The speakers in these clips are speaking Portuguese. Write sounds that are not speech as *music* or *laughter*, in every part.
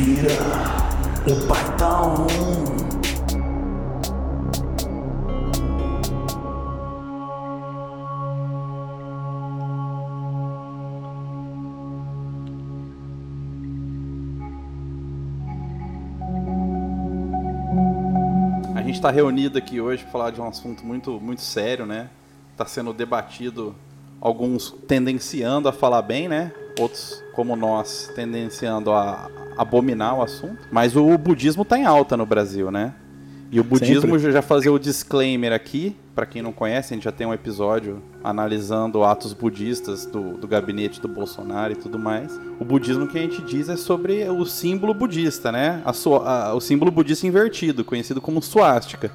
Respira, o pai tá gente está reunido aqui hoje para falar de um assunto muito, muito sério, né? Está sendo debatido, alguns tendenciando a falar bem, né? Outros, como nós, tendenciando a abominar o assunto. Mas o budismo está em alta no Brasil, né? E o budismo, Sempre. já fazer o disclaimer aqui, para quem não conhece, a gente já tem um episódio analisando atos budistas do, do gabinete do Bolsonaro e tudo mais. O budismo que a gente diz é sobre o símbolo budista, né? A sua- a- o símbolo budista invertido, conhecido como suástica.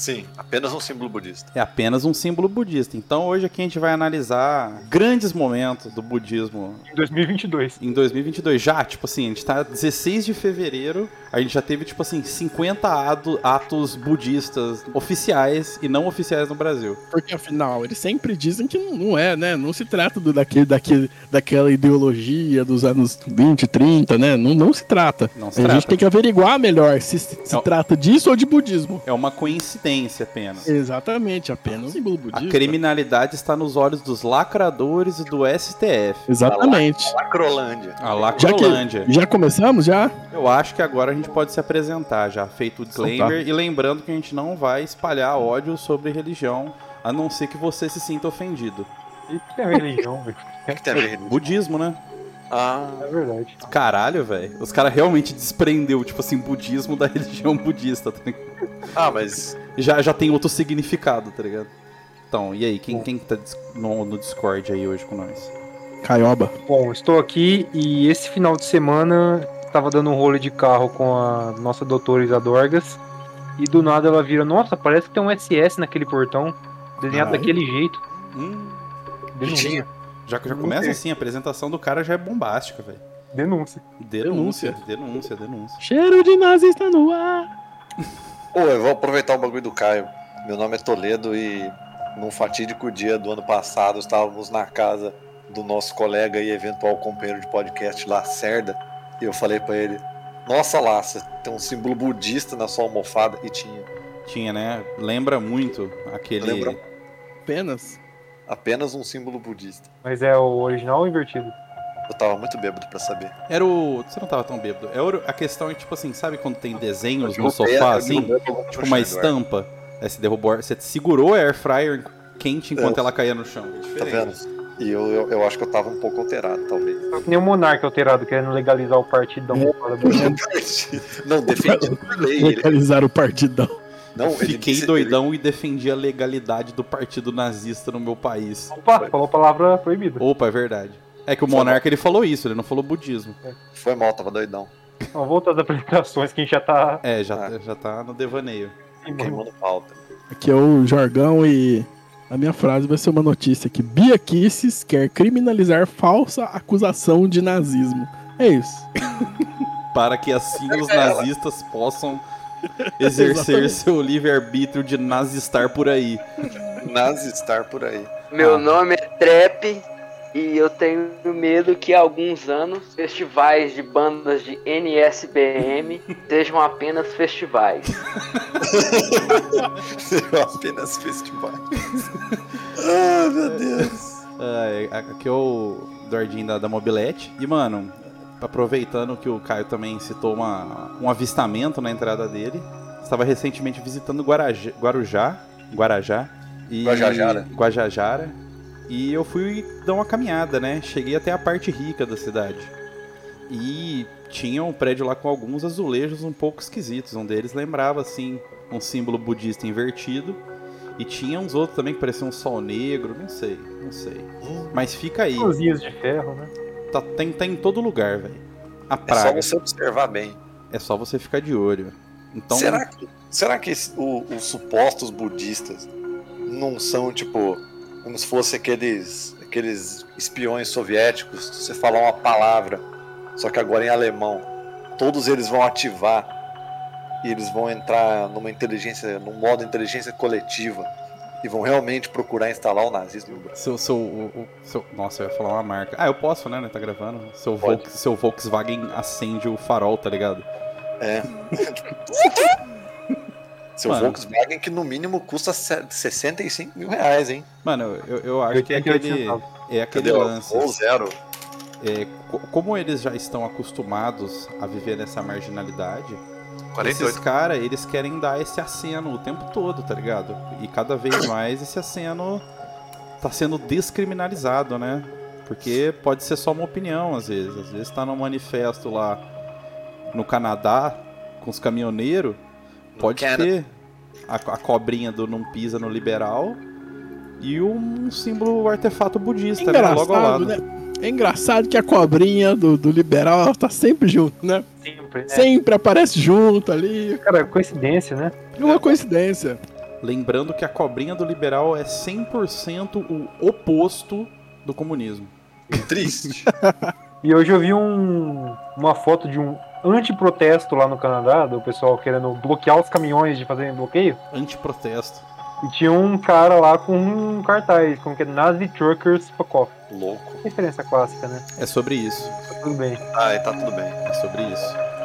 Sim, apenas um símbolo budista. É apenas um símbolo budista. Então hoje aqui a gente vai analisar grandes momentos do budismo Em 2022. em 2022. Já, tipo assim, a gente tá 16 de fevereiro, a gente já teve, tipo assim, 50 ado- atos budistas oficiais e não oficiais no Brasil. Porque afinal, eles sempre dizem que não não é, né? Não se trata do, daquele, daquele, daquela ideologia dos anos 20, 30, né? Não, não se trata. Não se a trata. gente tem que averiguar melhor se se, se Não. trata disso ou de budismo. É uma coincidência apenas. Exatamente, apenas um símbolo A budista. criminalidade está nos olhos dos lacradores e do STF. Exatamente. Lacrolândia. A Já que lacrolândia. já começamos já? Eu acho que agora a gente pode se apresentar já, feito o disclaimer. E lembrando que a gente não vai espalhar ódio sobre religião, a não ser que você se sinta ofendido. E que é religião, velho. O que tem a ver? Budismo, né? Ah, É verdade. Caralho, velho. Os caras realmente desprendeu, tipo assim, budismo da *laughs* religião budista, tá ligado? ah, mas Já, já tem outro significado, tá ligado? Então, e aí, quem, quem que tá no, no Discord aí hoje com nós? Caioba. Bom, estou aqui e esse final de semana estava dando um rolê de carro com a nossa doutora Isadorgas e do nada ela vira, nossa, parece que tem um SS naquele portão, desenhado Caralho. daquele jeito. Hum, Denúncia. tinha. já, já começa assim, a apresentação do cara já é bombástica, velho. Denúncia. Denúncia, denúncia, denúncia. Cheiro de nazista no ar. *laughs* Pô, eu vou aproveitar o bagulho do Caio. Meu nome é Toledo e num fatídico dia do ano passado estávamos na casa do nosso colega e eventual companheiro de podcast lá, Cerda, e eu falei pra ele: Nossa, Laça, tem um símbolo budista na sua almofada. E tinha Tinha, né? Lembra muito aquele. Lembra. Apenas. apenas um símbolo budista. Mas é o original ou invertido? Eu tava muito bêbado pra saber. Era o. Você não tava tão bêbado. É o- a questão é tipo assim, sabe quando tem desenhos no sofá, assim? Tipo uma estampa. Aí você derrubou. Você segurou a air fryer quente enquanto É. ela caía no chão. É Tá vendo? E eu, eu, eu acho que eu tava um pouco alterado, talvez. Tá que nem o Monarca alterado querendo legalizar o partidão. *laughs* Não, defendido por lei. Ele, Legalizar o partidão. não, ele Fiquei disse- doidão e defendi a legalidade do partido nazista no meu país. Opa, falou palavra proibida. Opa, é verdade. É que o Foi monarca ele falou isso, ele não falou budismo. ele- Foi mal, tava doidão. Vamos voltar às apresentações que a gente já tá É, já, Ah. já tá no devaneio. Queimando pauta. Aqui é o Jorgão e a minha frase vai ser uma notícia aqui. Bia Kisses quer criminalizar falsa acusação de nazismo. É isso. *laughs* Para que assim os nazistas possam exercer seu livre-arbítrio de nazistar por aí. Nazistar por aí. Meu Ah. nome é Trap e eu tenho medo que há alguns anos festivais de bandas de NSBM *laughs* sejam apenas festivais. *laughs* apenas festivais. *laughs* ah, meu Deus. É, aqui é o Dordinho da, da Mobilete. E, mano, aproveitando que o Caio também citou uma, um avistamento na entrada dele, estava recentemente visitando Guarajá, Guarujá, Guarajá e Guajajara. Guajajara. E eu fui dar uma caminhada, né? Cheguei até a parte rica da cidade. E tinha um prédio lá com alguns azulejos um pouco esquisitos. Um deles lembrava, assim, um símbolo budista invertido. E tinha uns outros também que pareciam um sol negro, não sei, não sei. Mas fica aí, cozinhas de ferro, né? tá, tem, tá em todo lugar, velho. A É só praga. você observar bem. É só você ficar de olho. Então, será que, será que os supostos budistas não são, tipo, como se fosse aqueles, aqueles espiões soviéticos? Se você falar uma palavra, só que agora em alemão, todos eles vão ativar e eles vão entrar numa inteligência, num modo inteligência coletiva e vão realmente procurar instalar o nazismo no Brasil. Seu, seu, o- o- seu- nossa, eu ia falar uma marca. Ah, eu posso, né? Tá gravando. Seu. Volks- seu Volkswagen acende o farol, tá ligado? É. *laughs* *laughs* Seu Mano. Volkswagen que no mínimo custa se- 65 mil reais, hein? Mano, eu, eu acho que é 88 aquele, é aquele lance. Ou zero. É, co- como eles já estão acostumados a viver nessa marginalidade, 48. esses caras, eles querem dar esse aceno o tempo todo, tá ligado? E cada vez mais esse aceno tá sendo descriminalizado, né? Porque pode ser só uma opinião, às vezes. Às vezes tá num manifesto lá no Canadá com os caminhoneiros, pode Canada. ter a, a cobrinha do não pisa no liberal e um símbolo artefato budista, né? Logo ao Engraçado, lado. né? É engraçado que a cobrinha do, do liberal ela tá sempre junto, né? Sempre, né? Sempre aparece junto ali. Cara, coincidência, né? É uma coincidência. Lembrando que a cobrinha do liberal é 100% o oposto do comunismo. Triste. E hoje eu vi um- uma foto de um antiprotesto lá no Canadá, do pessoal querendo bloquear os caminhões de fazerem bloqueio. Antiprotesto. E tinha um cara lá com um cartaz, como que é Nazi Truckers Fuck Off. Louco. Referência clássica, né? É sobre isso. Tá tudo bem. Ah, tá tudo bem. É sobre isso.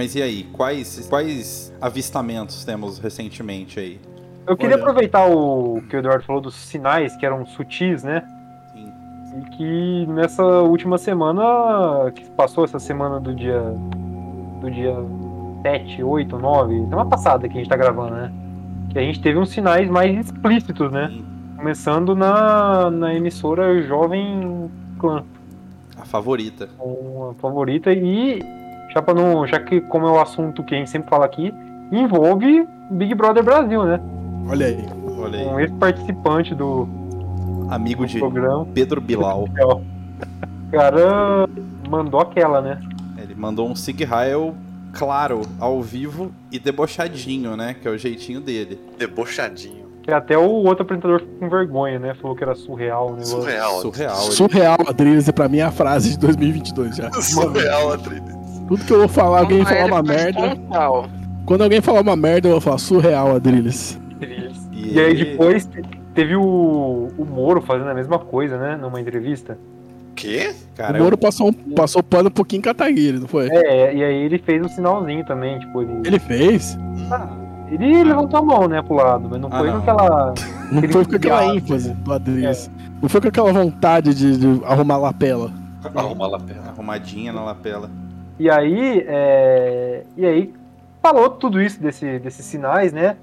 Mas e aí, quais, quais avistamentos temos recentemente aí? Eu queria Olha. aproveitar o que o Eduardo falou dos sinais que eram sutis, né? Sim. E que nessa última semana, que passou essa semana do dia do dia 7, 8, 9, semana passada que a gente tá gravando, né? Que a gente teve uns sinais mais explícitos, né? Sim. Começando na, na emissora Jovem Clã, A favorita. a favorita, e já, pra não, já que como é o assunto que a gente sempre fala aqui, envolve Big Brother Brasil, né? Olha aí. Olha aí. Um ex-participante do, Amigo de programa. Pedro Bilal. *laughs* O cara mandou aquela, né? Ele mandou um Sig Heil claro, ao vivo e debochadinho, né? Que é o jeitinho dele. Debochadinho. Que até o outro apresentador ficou com vergonha, né? Falou que era surreal o negócio. Surreal. Surreal. Ele- Surreal, Adriles, pra mim é a frase de 2022 já. *laughs* Surreal, Atriz. Tudo que eu vou falar, alguém falar uma foi merda. Quando alguém falar uma merda, eu vou falar surreal, Adriles. E, E aí depois te- teve o, o Moro fazendo a mesma coisa, né? Numa entrevista. Quê? Cara, o Moro passou, um, passou pano pro Kim Kataguiri, não foi? É, e aí ele fez um sinalzinho também, tipo, ele. Ele fez. Ele levantou a mão, né, pro lado, mas não Ah, foi não. com aquela. Não foi com aquela ênfase do Adriles. Não foi com aquela vontade de, de arrumar lapela. *laughs* Arrumar perto. arrumadinha na lapela. E aí, é... e aí falou tudo isso desse, desses sinais, né?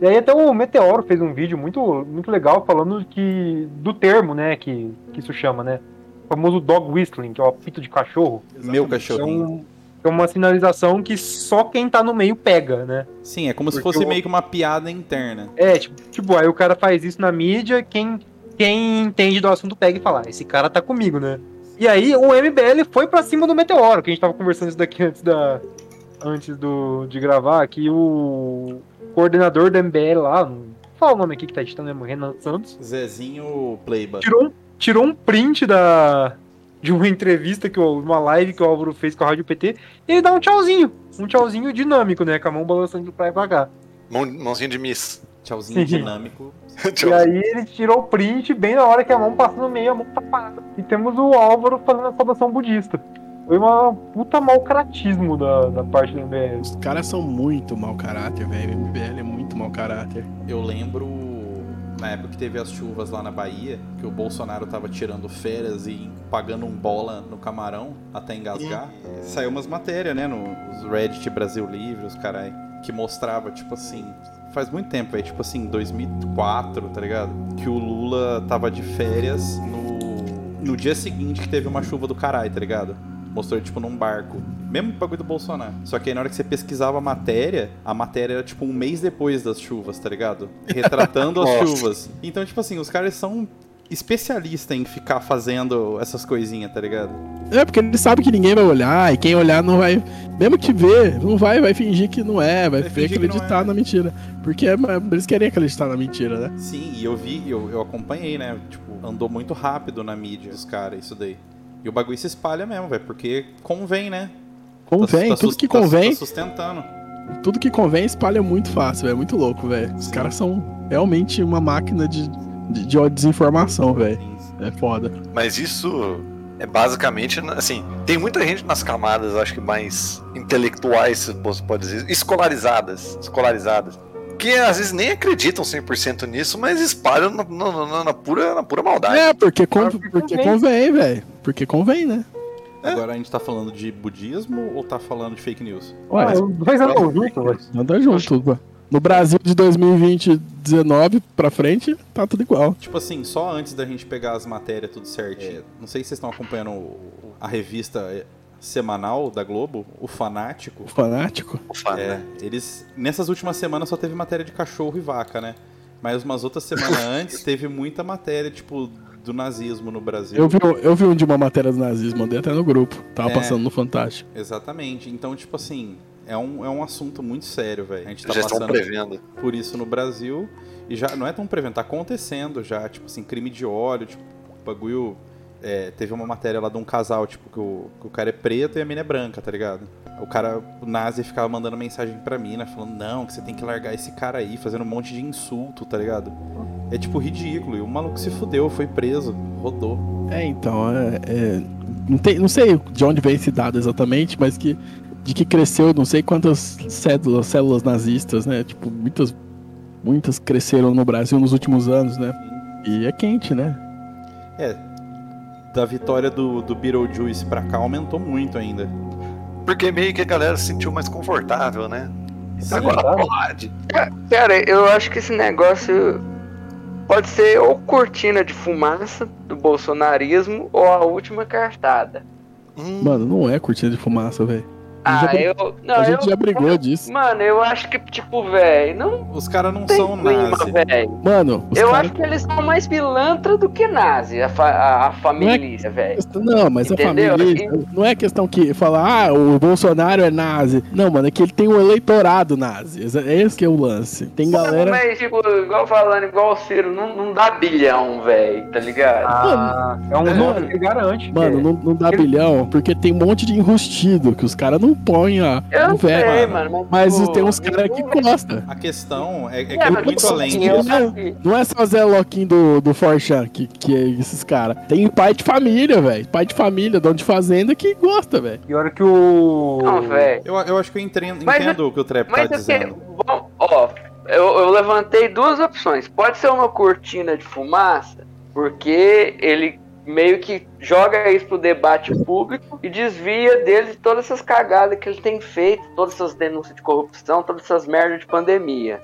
E aí até o Meteoro fez um vídeo muito, muito legal falando que do termo, né, que, que isso chama, né? O famoso dog whistling, que é o apito de cachorro. Meu É, cachorrinho. um- é uma sinalização que só quem tá no meio pega, né? Sim, é como se Porque fosse o- meio que uma piada interna. É, tipo, tipo, aí o cara faz isso na mídia, quem, quem entende do assunto pega e fala, "Ah, esse cara tá comigo, né? E aí o MBL foi pra cima do Meteoro, que a gente tava conversando isso daqui antes da. Antes do, de gravar, que o coordenador do MBL lá, não fala o nome aqui que tá editando mesmo, Renan Santos, Zezinho Playba. tirou, um- tirou um print da. De uma entrevista, que o- uma live que o Álvaro fez com a Rádio PT, e ele dá um tchauzinho. Um tchauzinho dinâmico, né? Com a mão balançando de praia pra cá. Mão, mãozinha de miss. Tchauzinho *laughs* dinâmico. E aí ele tirou o print bem na hora que a mão passa no meio, a mão tá parada. E temos o Álvaro fazendo a saudação budista. Foi uma puta mau caratismo da, da parte do MBL. Os caras são muito mau caráter, velho. O MBL é muito mau caráter. Eu lembro na época que teve as chuvas lá na Bahia, que o Bolsonaro tava tirando férias e pagando um bola no camarão até engasgar, saiu umas matérias, né, nos Reddit Brasil Livre, os carai, que mostrava, tipo assim, faz muito tempo, velho, tipo assim, 2004, tá ligado? Que o Lula tava de férias no, no dia seguinte que teve uma chuva do caralho, tá ligado? Mostrou ele, tipo, num barco. Mesmo bagulho do Bolsonaro. Só que aí na hora que você pesquisava a matéria, a matéria era, tipo, um mês depois das chuvas, tá ligado? Retratando as *laughs* chuvas. Então, tipo assim, os caras são especialistas em ficar fazendo essas coisinhas, tá ligado? É, porque ele sabe que ninguém vai olhar, e quem olhar não vai. Mesmo que vê, não vai, vai fingir que não é, vai, Vai acreditar é. na mentira. Porque é- eles querem acreditar na mentira, né? Sim, e eu vi, eu, eu acompanhei, né? Tipo, andou muito rápido na mídia os caras, isso daí. E o bagulho se espalha mesmo, velho, porque convém, né? Convém, Tá- tá tudo que tá- convém, Tá sustentando. tudo que convém espalha muito fácil, é muito louco, velho. Os caras são realmente uma máquina de, de, de desinformação, velho. É foda. Mas isso é basicamente, assim, tem muita gente nas camadas, acho que mais intelectuais, se você pode dizer, escolarizadas, escolarizadas, que às vezes nem acreditam 100% nisso, mas espalham na, na- na- na pura, na pura maldade. É, porque, con- porque convém. velho. Porque convém, né? Agora a gente tá falando de budismo ou tá falando de fake news? Ué, Ah, dois andam juntos, velho. anda junto. pô. No Brasil de 2020, 19 pra frente, tá tudo igual. Tipo assim, só antes da gente pegar as matérias tudo certinho. Não sei se vocês estão acompanhando a revista eh, semanal da Globo, o Fanático. Fanático. Ufa, É, né? eles. Nessas últimas semanas só teve matéria de cachorro e vaca, né? Mas umas outras semanas *laughs* antes teve muita matéria, tipo, do nazismo no Brasil. Eu vi, eu vi um de uma matéria do nazismo, mandei até no grupo. Tava É. passando no Fantástico. Exatamente. Então, tipo assim, é um, é um assunto muito sério, velho. A gente tá Já passando prevendo. por isso no Brasil. E já não é tão prevendo, tá acontecendo já, tipo assim, crime de óleo, tipo, bagulho. É, teve uma matéria lá de um casal, tipo, que o, que o cara é preto e a mina é branca, tá ligado? O cara, o nazi ficava mandando mensagem pra mina, falando, não, que você tem que largar esse cara aí, fazendo um monte de insulto, tá ligado? É tipo ridículo. E o maluco se fudeu, foi preso, rodou. É, então, é, é- não, tem, não sei de onde vem esse dado exatamente, mas que de que cresceu não sei quantas células, células nazistas, né? Tipo, muitas, muitas cresceram no Brasil nos últimos anos, né? E é quente, né? É, da vitória do, do Beetlejuice pra cá aumentou muito ainda. Porque meio que a galera se sentiu mais confortável, né? Sim, Agora tá. pode. Cara, eu acho que esse negócio pode ser ou cortina de fumaça do bolsonarismo ou a última cartada. Hum, Mano, não é cortina de fumaça, velho. Ah, já- eu. Não, A gente eu, já brigou disso. Mano, eu acho que, tipo, velho, não Os caras não são clima, nazi. Mano, os Eu caras. acho que eles são mais pilantra do que nazi, a, fa a, a família, velho. Não, mas Entendeu? a família. Não é questão que fala, ah, o Bolsonaro é nazi. Não, mano, é que ele tem um eleitorado nazi. Esse- É esse que é o lance. Tem galera. Mas, tipo, igual falando, igual o Ciro, não, não dá bilhão, velho, tá ligado? Ah, é um Mano, nome que garante. Mano, não, não dá Ele- bilhão, porque tem um monte de enrustido que os caras não põem a, eu o velho. sei, mano. Mas tipo, tem uns caras que não- gostam. A questão é, é que É, é mas, muito além disso. que- Não é só Zé Loquinho do, do Forchan que, que é esses caras. Tem pai de família, velho. Pai de família, dono de fazenda que gosta, velho. E hora que o. Não, velho. Eu, eu acho que eu entendo, Mas entendo o que o Trap tá Mas é que, dizendo. bom, ó, eu, eu levantei duas opções. Pode ser uma cortina de fumaça, porque ele meio que joga isso pro debate público e desvia dele todas essas cagadas que ele tem feito, todas essas denúncias de corrupção, todas essas merdas de pandemia.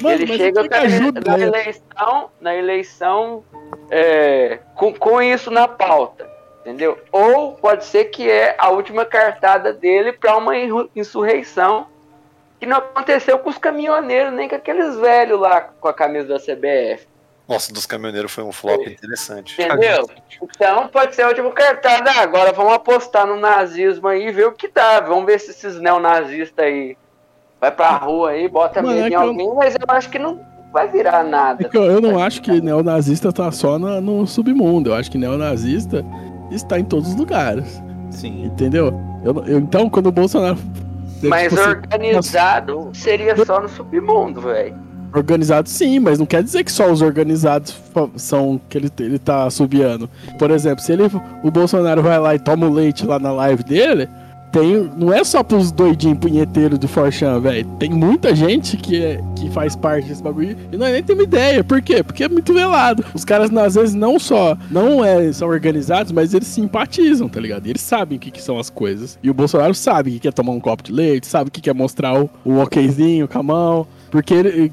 Mano, ele chega ajuda, na né? eleição, na eleição é, com, com isso na pauta, entendeu? Ou pode ser que é a última cartada dele para uma insurreição que não aconteceu com os caminhoneiros, nem com aqueles velhos lá com a camisa da CBF, Nossa, dos caminhoneiros foi um flop interessante. entendeu? Então pode ser a última cartada. Ah, agora vamos apostar no nazismo aí e ver o que dá. Vamos ver se esses neonazistas aí vai pra rua aí, bota Mano, medo é em que eu- alguém, mas eu acho que não vai virar nada. É eu, eu não acho que neonazista tá só na- no submundo. Eu acho que neonazista está em todos os lugares. Sim. Entendeu? Eu, eu- então, quando o Bolsonaro. Mas tipo assim, organizado seria só no submundo, velho. Organizado sim, mas não quer dizer que só os organizados são que ele, ele tá subiando. Por exemplo, se ele, o Bolsonaro vai lá e toma o leite lá na live dele, tem. Não é só pros doidinhos punheteiros do Forchan, velho. Tem muita gente que, é, que faz parte desse bagulho e não é nem tem uma ideia. Por quê? Porque é muito velado. Os caras, às vezes, não só não é, são organizados, mas eles simpatizam, tá ligado? Eles sabem o que, que são as coisas. E o Bolsonaro sabe que quer tomar um copo de leite, sabe que quer mostrar o, o okzinho com a mão. Porque ele,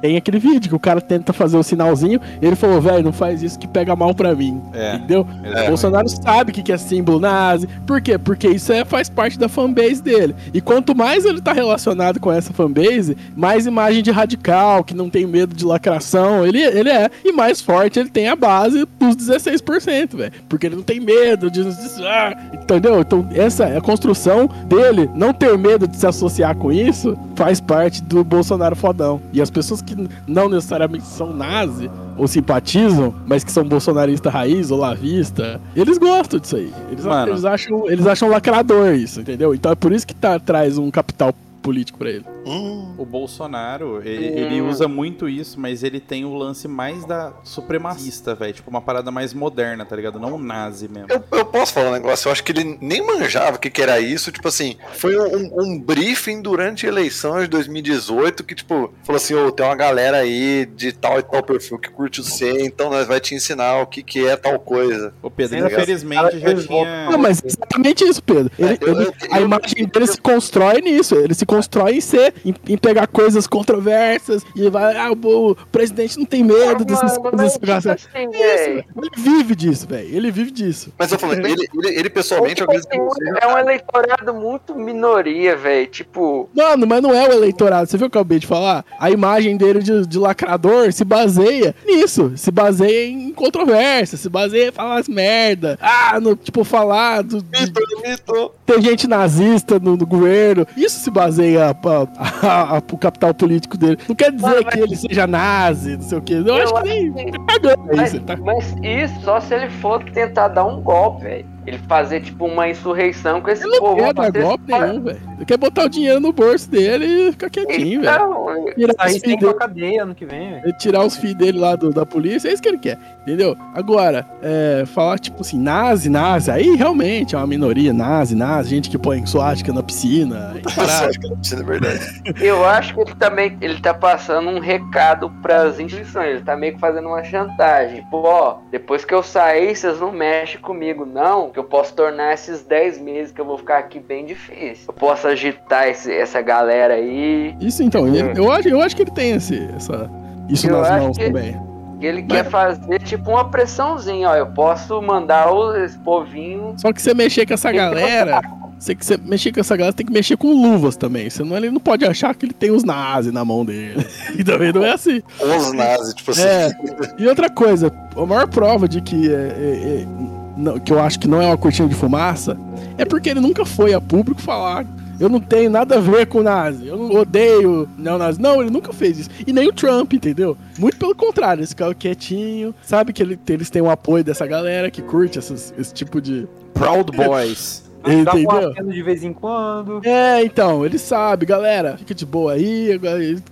tem aquele vídeo que o cara tenta fazer o sinalzinho e ele falou, velho, não faz isso que pega mal pra mim. É. Entendeu? É. O Bolsonaro sabe o que que é símbolo nazi. Por quê? Porque isso é, faz parte da fanbase dele. E quanto mais ele tá relacionado com essa fanbase, mais imagem de radical, que não tem medo de lacração, ele, ele é. E mais forte ele tem a base dos 16%, velho. Porque ele não tem medo de. de- ah, entendeu? Então, essa é a construção dele, não ter medo de se associar com isso, faz parte do Bolsonaro fodão. E as pessoas que não necessariamente são nazi ou simpatizam, mas que são bolsonarista raiz ou lavista, eles gostam disso aí. Eles, Mano. eles acham, eles acham lacrador isso, entendeu? Então é por isso que tá, traz um capital político pra ele. Hum, O Bolsonaro, ele, ele usa muito isso, mas ele tem o lance mais da supremacista, velho. Tipo, uma parada mais moderna, tá ligado? Não nazi mesmo. eu, eu posso falar um negócio, eu acho que ele nem manjava o que, que era isso. Tipo assim, foi um, um- briefing durante a eleição de 2018 que, tipo, falou assim: ô, tem uma galera aí de tal e tal perfil que curte o C, então nós vai te ensinar o que, que é tal coisa. Ô, Pedro, Sim, infelizmente já tinha. Não, mas exatamente isso, Pedro. Ele- É, eu- ele- eu- a eu- imagem dele se constrói nisso. Ele se constrói em ser, em, em pegar coisas controversas e vai, ah, o, o presidente não tem medo dessas coisas. assim. Ele vive disso, velho. Ele vive disso. Mas eu falando, ele, ele, ele pessoalmente, Tipo assim, é um eleitorado muito minoria, velho. Tipo, Mano, mas não é o eleitorado. Você viu o que eu acabei de falar? A imagem dele de, de lacrador se baseia nisso. Se baseia em controvérsia. Se baseia em falar as merda. Ah, no, tipo, falar do, de, Mito, mito. ter gente nazista no, no governo. Isso se baseia pra, a- a- pro capital político dele. Não quer dizer Mano, mas- que ele seja nazi, não sei o quê. Eu, acho que nem. Tá mas, tá... mas isso só se ele for tentar dar um golpe, velho. Ele fazer, tipo, uma insurreição com esse Ele não povo. quer dar golpe nenhum, velho. Ele quer botar o dinheiro no bolso dele e ficar quietinho, velho. Então, Tirar tem filhos pra dele, cadeia ano que vem, velho. ele tirar os filhos dele lá do- da polícia, é isso que ele quer, entendeu? Agora, é, falar tipo assim, nazi, nazi, aí realmente é uma minoria, nazi, nazi, gente que põe suástica na piscina, que não precisa, é verdade. eu acho que ele também ele tá passando um recado pras instituições. Ele tá meio que fazendo uma chantagem. Tipo, ó, depois que eu sair, vocês não mexem comigo, não. Que eu posso tornar esses 10 meses que eu vou ficar aqui bem difícil. Eu posso agitar esse- essa galera aí. Isso então, ele- eu, acho, eu acho que ele tem esse, essa, isso Eu nas acho mãos que- também. Ele quer fazer tipo uma pressãozinha, ó. Eu posso mandar o- esse povinho. Só que você mexer com essa galera, você que você mexer com essa galera, tem que mexer com luvas também. Senão ele não pode achar que ele tem os nazis na mão dele. *laughs* E também não é assim. Os nazis, tipo assim. É. E outra coisa, a maior prova de que, é, é, é, não- que eu acho que não é uma cortina de fumaça é porque ele nunca foi a público falar. Eu não tenho nada a ver com nazi, eu não odeio neonazi. Não, ele nunca fez isso. E nem o Trump, entendeu? Muito pelo contrário, esse cara quietinho, sabe que ele- eles têm o apoio dessa galera que curte essas- esse tipo de. Proud *laughs* Boys. Dá um Entendeu? de vez em quando. É, então, ele sabe, galera, fica de boa aí,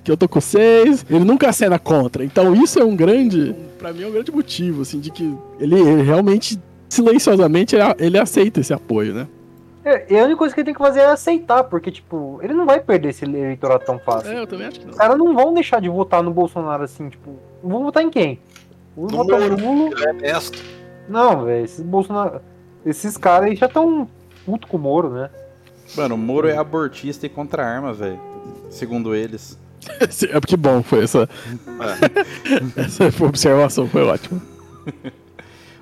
que eu tô com vocês. Ele nunca acena contra. Então isso é um grande, Pra mim é um grande motivo, assim, de que ele, ele realmente, silenciosamente, ele, ele aceita esse apoio, né? É, e a única coisa que ele tem que fazer é aceitar, porque, tipo, ele não vai perder esse eleitorado tão fácil. É, eu também acho que não. Os caras não vão deixar de votar no Bolsonaro assim, tipo, vão votar em quem? Vão No votar no. Lula. É. Não, velho, esses Bolsonaro. Esses caras aí já estão puto com o Moro, né? Mano, o Moro é abortista e contra a arma, velho. Segundo eles. *laughs* É porque bom foi essa. *laughs* essa observação foi ótima. *laughs*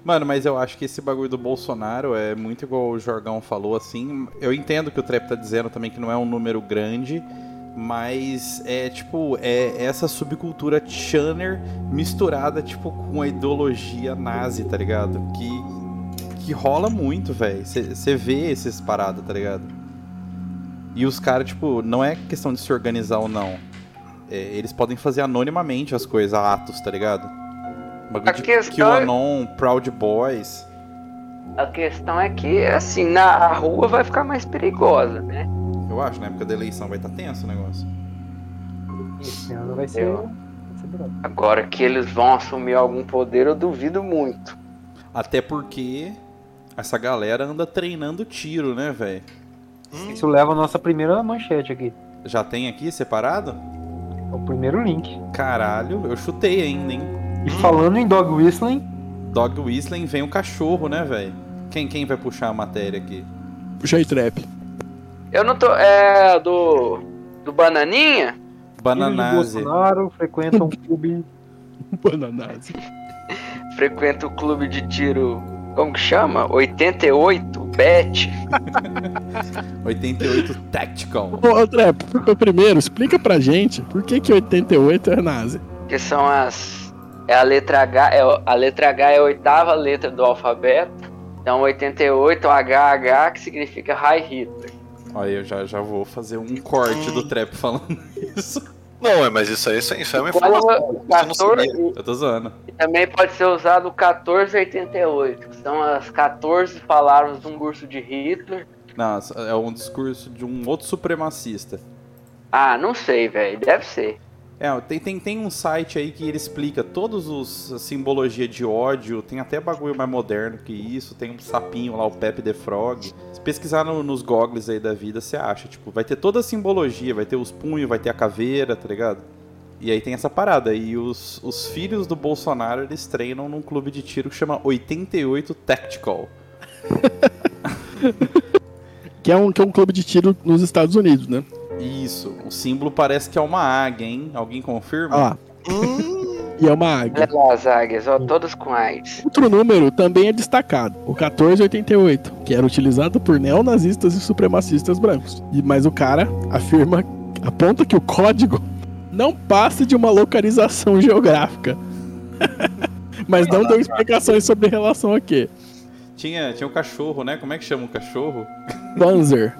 Mano, mas eu acho que esse bagulho do Bolsonaro é muito igual o Jorgão falou, assim. Eu entendo que o Trap tá dizendo também que não é um número grande, mas é tipo, é essa subcultura Channer misturada, tipo, com a ideologia nazi, tá ligado? Que, que rola muito, velho. Você vê esses paradas, tá ligado? E os caras, tipo, não é questão de se organizar ou não. É, eles podem fazer anonimamente as coisas, atos, tá ligado? Bagulho A de questão é- QAnon, Proud Boys. A questão é que, assim, na rua vai ficar mais perigosa, né? Eu acho, na época da eleição vai estar tenso o negócio. Esse ano vai ser. Eu-. Agora que eles vão assumir algum poder, eu duvido muito. Até porque essa galera anda treinando tiro, né, velho? Isso leva a nossa primeira manchete aqui. Já tem aqui separado? É o primeiro link. Caralho, eu chutei ainda, hein? E falando em dog whistling, Dog Whistling vem o cachorro, né, velho? Quem, quem vai puxar a matéria aqui? Puxa aí, trap. Eu não tô. É do. Do Bananinha? Bananase. Bolsonaro frequentam um clube. *laughs* Bananase. Frequenta o clube de tiro. Como que chama? 88? Bet? *laughs* 88 Tactical. Ô, pr- primeiro, explica pra gente por que que 88 é nazi. Que são as. É a letra H. É, a letra H é a oitava letra do alfabeto. Então 88 HH que significa High Hitler. Olha, eu já, já vou fazer um corte do trap falando *laughs* isso. Não, é, mas isso aí isso, isso é uma informação. Olha, Você não 14, sabia. e Eu tô zoando. também pode ser usado o 1488, que são as 14 palavras de um curso de Hitler. Não, é um discurso de um outro supremacista. Ah, não sei, velho. Deve ser. É, tem, tem, tem um site aí que ele explica todos os a simbologia de ódio, tem até bagulho mais moderno que isso, tem um sapinho lá, o Pepe the Frog. Se pesquisar no- nos goggles aí da vida, você acha, tipo, vai ter toda a simbologia, vai ter os punhos, vai ter a caveira, tá ligado? E aí tem essa parada, e os, os filhos do Bolsonaro, eles treinam num clube de tiro que chama 88 Tactical. *laughs* Que é um, que é um clube de tiro nos Estados Unidos, né? Isso, símbolo parece que é uma águia, hein? Alguém confirma? Lá. E é uma águia. Olha lá as águias, ó, todas com AIDS. Outro número também é destacado, o 1488, que era utilizado por neonazistas e supremacistas brancos. E, mas o cara afirma, aponta que o código não passa de uma localização geográfica. *laughs* mas não deu explicações sobre relação a quê. Tinha, tinha um cachorro, né? Como é que chama o cachorro? *laughs* Panzer.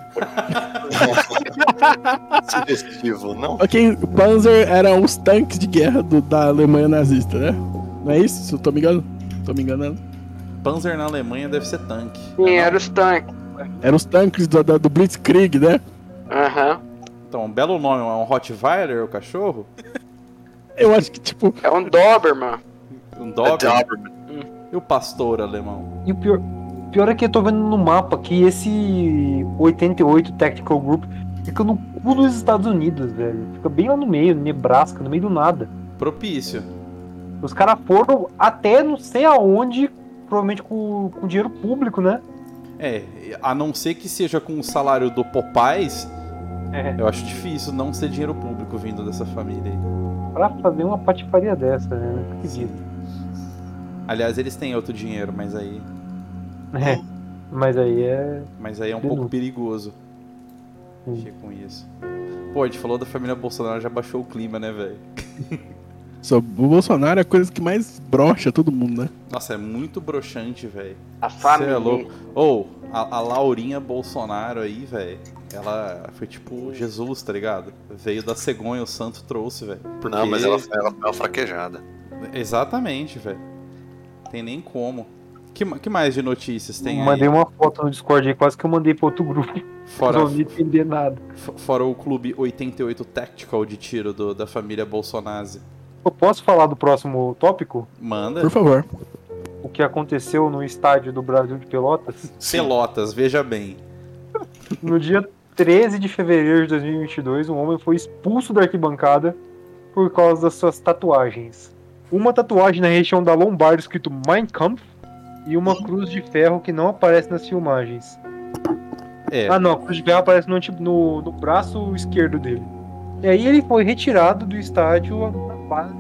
Sugestivo, não? Ok, Panzer eram os tanques de guerra do- da Alemanha nazista, né? Não é isso? Se eu tô me enganando? Tô me enganando. Panzer na Alemanha deve ser tanque. Sim, eram os tanques. Eram os tanques do, da- do Blitzkrieg, né? Aham. Então, um belo nome, é um Rottweiler, o cachorro? Eu acho que, tipo, É um Doberman. Um É Doberman? Doberman. E o pastor alemão? E o pior, pior é que eu tô vendo no mapa que esse 88 Tactical Group fica no cu dos Estados Unidos, velho. Fica bem lá no meio, Nebraska, no meio do nada. Propício. Os caras foram até não sei aonde, provavelmente com, com dinheiro público, né? É, a não ser que seja com o salário do Popeyes, É, eu acho difícil não ser dinheiro público vindo dessa família aí. pra fazer uma patifaria dessa, né? Não acredito. Aliás, eles têm outro dinheiro, mas aí, É, mas aí é. mas aí é um pouco perigoso. Mexer com isso. Pô, a gente falou da família Bolsonaro, já baixou o clima, né, velho? *laughs* só, o Bolsonaro é a coisa que mais brocha todo mundo, né? Nossa, é muito broxante, velho. A Você família. é louco. Ou, a, a Laurinha Bolsonaro aí, velho, ela foi tipo Jesus, tá ligado? Veio da cegonha, o santo trouxe, velho. Porque- Não, mas ela, ela foi uma fraquejada. Exatamente, velho. Tem nem como. Que, que mais de notícias tem aí? mandei uma foto no Discord aí, quase que eu mandei pra outro grupo. Fora, Não me entender nada. fora o clube 88 Tactical de tiro do- da família Bolsonaro. Eu posso falar do próximo tópico? Manda. Por favor. O que aconteceu no estádio do Brasil de Pelotas? Pelotas, veja bem. *laughs* No dia 13 de fevereiro de 2022, um homem foi expulso da arquibancada por causa das suas tatuagens. Uma tatuagem na região da lombar escrito Mein Kampf e uma cruz de ferro que não aparece nas filmagens. É, Ah não, a cruz de ferro aparece no, anti- no- no braço esquerdo dele. E aí ele foi retirado do estádio na fase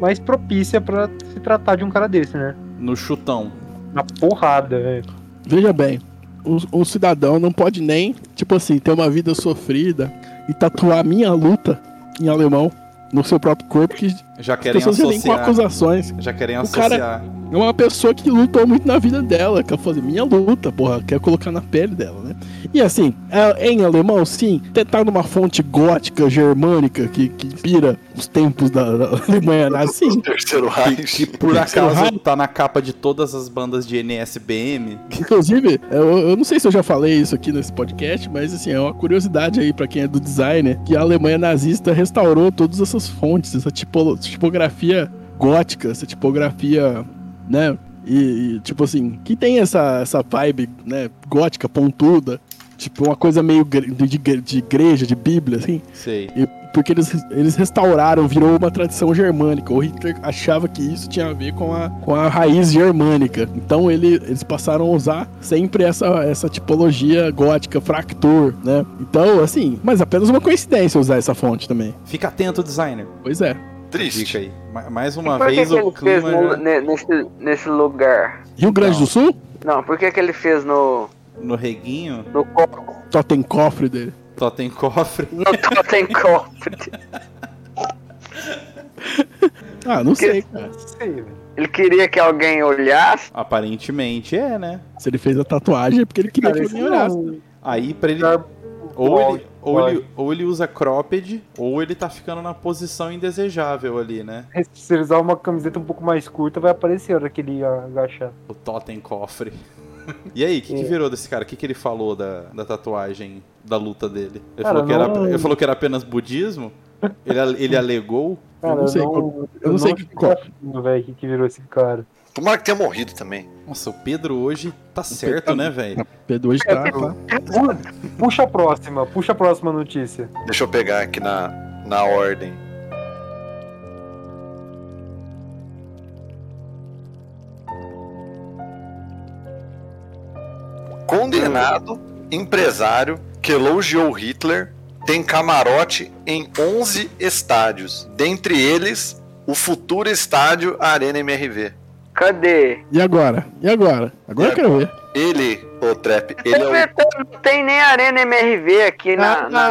mais propícia pra se tratar de um cara desse, né? no chutão. Na porrada, velho. Veja bem, um, um cidadão não pode nem, tipo assim, ter uma vida sofrida e tatuar minha luta em alemão no seu próprio corpo, que Já querem vêm com associar. acusações. Já querem O cara- associar. É uma pessoa que lutou muito na vida dela, quer fazer minha luta, porra, quer colocar na pele dela, né? E assim, é, em alemão, sim, tentar numa fonte gótica, germânica, que, que inspira os tempos da, da Alemanha *laughs* nazi. Terceiro Que, Reich. que por Terceiro acaso Reich. tá na capa de todas as bandas de NSBM. Inclusive, eu, eu não sei se eu já falei isso aqui nesse podcast, mas assim, é uma curiosidade aí pra quem é do designer, que a Alemanha nazista restaurou todas essas fontes, essa tipo- tipografia gótica, essa tipografia, né? E, e, tipo assim, que tem essa, essa vibe, né, gótica, pontuda. Tipo, uma coisa meio de, de- de igreja, de Bíblia, assim. Sei. E- porque eles, eles restauraram, virou uma tradição germânica. O Hitler achava que isso tinha a ver com a, com a raiz germânica. Então ele, eles passaram a usar sempre essa, essa tipologia gótica, fractor, né? Então, assim, mas apenas uma coincidência usar essa fonte também. Fica atento, designer. Pois é. Triste. Aí. Ma- Mais E uma por que, vez que o ele fez clima no- nesse, nesse lugar? Rio Grande Não. do Sul? Não, por que, que ele fez no, no reguinho, no copo? Só tem cofre dele. só tem cofre. No Totem Copo. Ah, não sei, cara. Sei, velho. Ele queria que alguém olhasse. Aparentemente é, né? Se ele fez a tatuagem é porque ele queria Cara, que alguém não- olhasse. Aí pra ele. Ou Pode, ele, ou, pode. ele, ou ele usa cropped, ou ele tá ficando na posição indesejável ali, né? Se ele usar uma camiseta um pouco mais curta, vai aparecer a hora que ele agachar. O totem cofre. E aí, o que, que É. virou desse cara? O que, que ele falou da, da tatuagem da luta dele? Ele, Cara, falou que era, não- ele falou que era apenas budismo? Ele, ele alegou? Cara, não sei eu qual- não, eu não sei fico qual- afim, velho, que, que virou esse cara. Tomara que tenha morrido também. Nossa, o Pedro hoje tá certo, né, velho? Pedro hoje tá, tá. Pu- Puxa a próxima, puxa a próxima notícia. Deixa eu pegar aqui na, na ordem. Condenado empresário que elogiou Hitler tem camarote em 11 estádios, dentre eles o futuro estádio Arena MRV. Cadê? E agora? E agora? Agora eu quero ver. Ele, o Trap, ele é o, Não tem nem Arena MRV aqui na. na-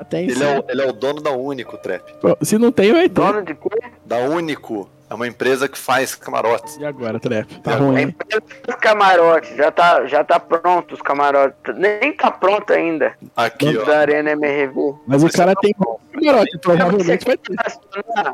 Ah, tem ele sim. é o, ele é o dono da Único, Trap. Se não tem, vai ter. Dono de quê? Da Único. É uma empresa que faz camarotes. E agora, Trap? Tá A ruim, hein? empresa dos camarotes. Já tá, já tá pronto os camarotes. Nem tá pronto ainda. Aqui, ó. Da Arena MRV. Mas o cara tem camarote, provavelmente vai ter.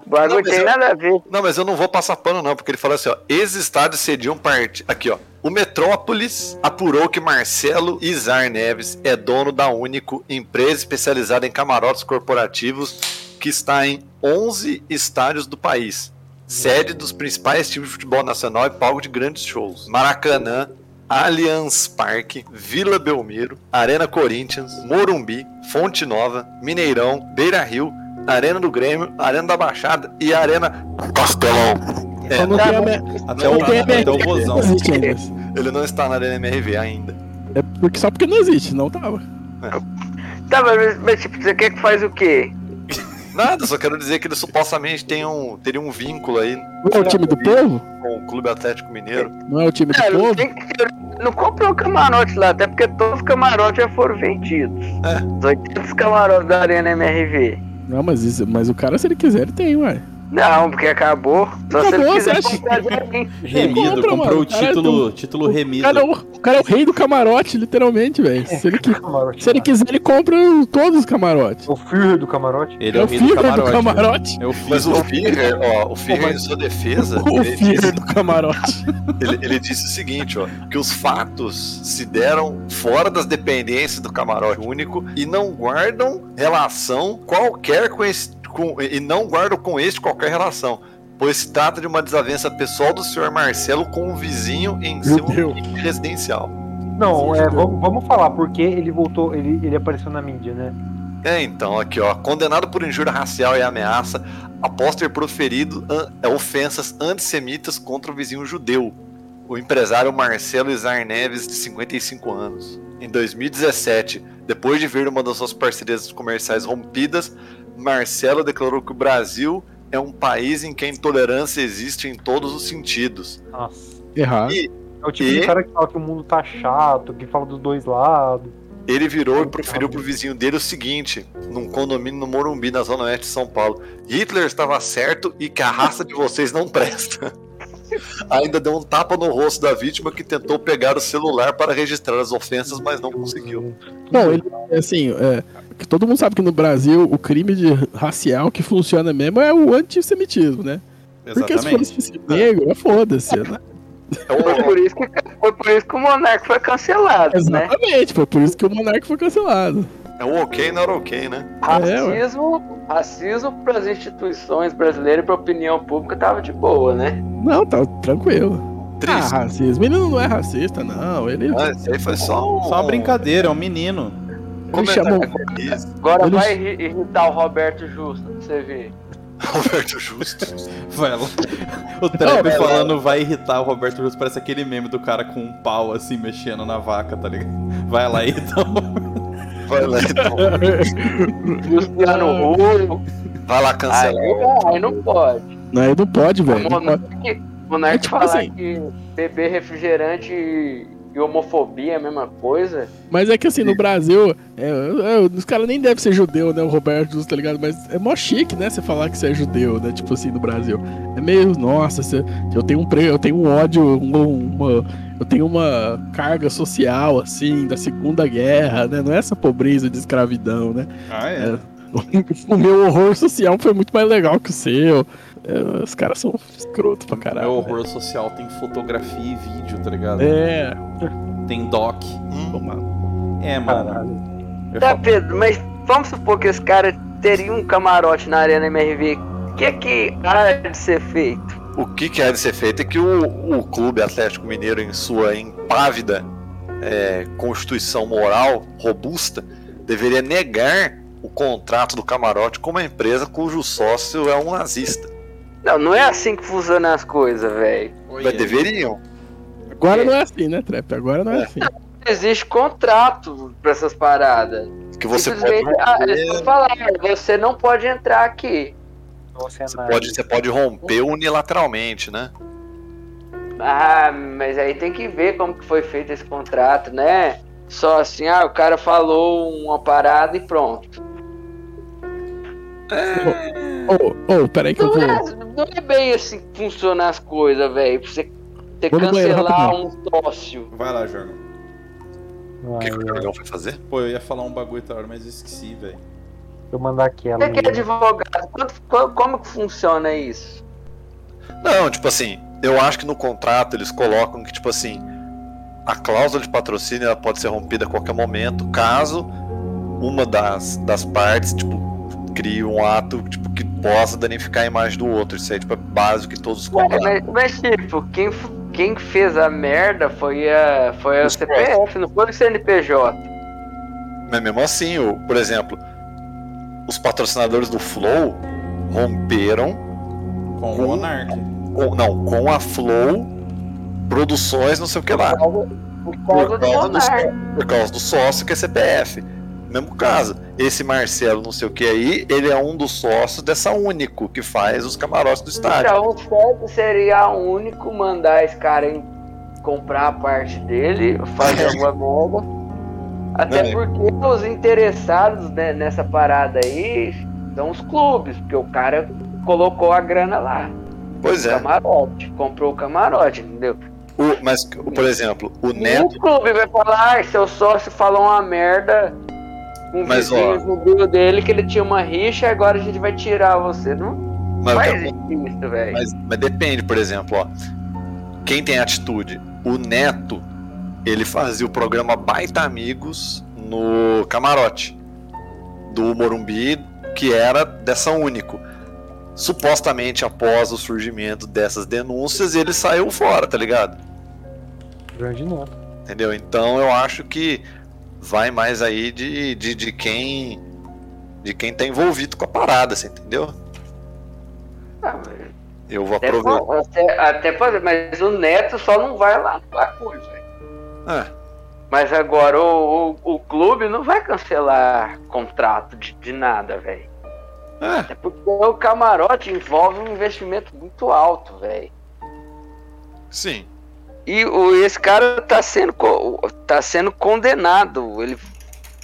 O bagulho Não, mas tem eu- nada a ver. Não, mas eu não vou passar pano, não, porque ele fala assim, ó. Ex-estádios cediam parte. Aqui, ó. O Metrópolis apurou que Marcelo Izar Neves é dono da Único, empresa especializada em camarotes corporativos, que está em 11 estádios do país. Sede dos principais times de futebol nacional e palco de grandes shows. Maracanã, Allianz Parque, Vila Belmiro, Arena Corinthians, Morumbi, Fonte Nova, Mineirão, Beira Rio, Arena do Grêmio, Arena da Baixada e Arena Castelão. É, Só não Tá tem Até o, tem até o MRV, vozão. ele não está na Arena MRV ainda. É porque, só porque não existe, não tava. Tá, mas, mas tipo, você quer que faz o quê? Nada, só quero dizer que ele supostamente tem um, teria um vínculo aí Não é o time do povo? com o Clube Atlético Mineiro. Não é o time do não, povo? tem não comprou camarote lá, até porque todos os camarotes já foram vendidos. É. Os 800 camarotes da Arena MRV. Não, mas, isso, mas o cara, se ele quiser, ele tem, ué. Não, porque acabou. Só se ele Acabou, quiser de alguém. Remido, Compra, comprou mano. o título, título O remido. cara, é o, o cara é o rei do camarote, literalmente, velho. Se ele, Camarote. se ele quiser, ele compra todos os camarotes. O Führer do camarote. Ele É é o o rei do Führer do camarote. camarote. É o Mas o Führer, ó, o Führer em sua defesa, *laughs* O ele, Führer disse, do camarote. *laughs* ele- ele disse o seguinte, ó, que os fatos se deram fora das dependências do camarote único e não guardam relação qualquer com esse, com, e não guardam com este qualquer relação. Pois se trata de uma desavença pessoal do senhor Marcelo com um vizinho em seu Judeu. ambiente residencial. Não, é, vamos, vamos falar porque ele voltou, ele, ele apareceu na mídia, né? É, então, aqui, ó. Condenado por injúria racial e ameaça após ter proferido an- é, ofensas antissemitas contra o vizinho judeu, o empresário Marcelo Izar Neves, de 55 anos. Em 2017, depois de ver uma das suas parcerias comerciais rompidas, Marcelo declarou que o Brasil é um país em que a intolerância existe em todos os sentidos. Nossa. Errado. E É o tipo E? de cara que fala que o mundo tá chato, que fala dos dois lados. Ele virou e proferiu pro vizinho dele o seguinte, num condomínio no Morumbi, na zona oeste de São Paulo. Hitler estava certo e que a raça de vocês não presta. *laughs* Ainda deu um tapa no rosto da vítima que tentou pegar o celular para registrar as ofensas, mas não conseguiu. Não, ele, assim, é, que todo mundo sabe que no Brasil o crime de racial que funciona mesmo é o antissemitismo, né? Porque se Exatamente. fosse negro, é foda-se, né? É Foi o- por isso que, foi por isso que o Monarca foi cancelado, né? Exatamente, foi por isso que o Monarca foi cancelado. é o ok, não era ok, né? É. Racismo, racismo para as instituições brasileiras e para a opinião pública tava de boa, né? Não, tá tranquilo. Ah, Triste. racista. Menino não é racista, não. Ele. Ah, esse aí foi só um. Só uma brincadeira, é um menino. Ele chamou. Isso. Agora vai irri- irritar o Roberto Justo, pra você ver. Roberto Justo. *laughs* Vai lá. O Trap falando vai irritar o Roberto Justo, parece aquele meme do cara com um pau assim mexendo na vaca, tá ligado? Vai lá então. Vai lá então. Luciano. Vai lá Aí, cancelar. aí não pode. Não, pode, velho. O Não pode. Monark, Monark É tipo falar assim. que beber refrigerante e, homofobia é a mesma coisa. Mas é que assim, no *laughs* Brasil, é, é, os caras nem devem ser judeu, né? O Roberto Justo, tá ligado? Mas é mó chique, né? Você falar que você é judeu, né? Tipo assim, no Brasil. É meio, nossa, você- eu tenho um eu tenho um ódio, uma, uma- eu tenho uma carga social, assim, da Segunda Guerra, né? Não é essa pobreza de escravidão, né? Ah, É. *laughs* O meu horror social foi muito mais legal que o seu. É, os caras são escroto pra caralho. Meu né? horror social tem fotografia e vídeo, tá ligado? É, Tem doc. toma. É, mano. Caralho. Eu Tá, falo- Pedro, mas vamos supor que esse cara teria um camarote na Arena MRV. O que é que há de ser feito? O que, que há de ser feito é que o, o Clube Atlético Mineiro, em sua impávida é, constituição moral robusta, deveria negar o contrato do camarote com uma empresa cujo sócio é um nazista. Não, não é assim que funcionam as coisas, velho. Mas deveriam. Agora não é assim, né, Trap? Agora não é assim. Existe contrato pra essas paradas. Que você pode, Simplesmente, ah, romper, eles falaram, você não pode entrar aqui. É você, nada. pode, você pode romper unilateralmente, né? Ah, mas aí tem que ver como que foi feito esse contrato, né? Só assim, ah, o cara falou uma parada e pronto. Ô, ô, peraí que eu Não vou. é, não é bem assim que funcionam as coisas, velho. Pra você banheiro cancelar um sócio. Vai lá, Jorgão. O que, que o. Jorgão foi fazer? Pô, eu ia falar um bagulho outra hora, mas eu esqueci, velho. Deixa eu mandar aquela. Você que é advogado, quanto- como que funciona isso? Não, tipo assim, eu acho que no contrato eles colocam que, tipo assim, a cláusula de patrocínio ela pode ser rompida a qualquer momento, caso uma das, das partes, tipo, crie um ato tipo, que possa danificar a imagem do outro. Isso aí tipo, é básico em todos os mas, mas, tipo, quem, quem fez a merda foi a, foi a Os CPF, não foi o CNPJ. Mas mesmo assim, o, por exemplo, os patrocinadores do Flow romperam Com o Com- Monark. com, não, com a Flow Produções, não sei o que lá. Por Por causa do causa, do, só- por causa do sócio que é CPF. Mesmo caso, esse Marcelo, não sei o que aí, ele é um dos sócios dessa Único que faz os camarotes do estádio. Então, o certo seria o único mandar esse cara em comprar a parte dele, fazer *laughs* alguma merda. Até É. porque os interessados né, nessa parada aí são os clubes, porque o cara colocou a grana lá. Pois é. Camarote. Comprou o camarote, entendeu? O- mas, por exemplo, o Neto. clube vai falar, ah, seu sócio falou uma merda com o Mas, vizinho ó. no grupo dele que ele tinha uma rixa, agora a gente vai tirar você. Não Mas, faz isso, velho. Mas, mas depende, por exemplo, ó. Quem tem atitude? O Neto, ele fazia o programa Baita Amigos no camarote do Morumbi, que era dessa Único. Supostamente após o surgimento dessas denúncias, ele saiu fora, tá ligado? Grande nome. Entendeu? Então eu acho que vai mais aí de, de, de quem de quem tá envolvido com a parada, você entendeu? Ah, mas Eu vou até, aproveitar. até, até pode, mas o Neto só não vai lá no velho. É, Mas agora o, o, o clube não vai cancelar contrato de, de nada, velho. é. Até porque o camarote envolve um investimento muito alto, velho. Sim. E o, esse cara tá sendo, tá sendo condenado. Ele,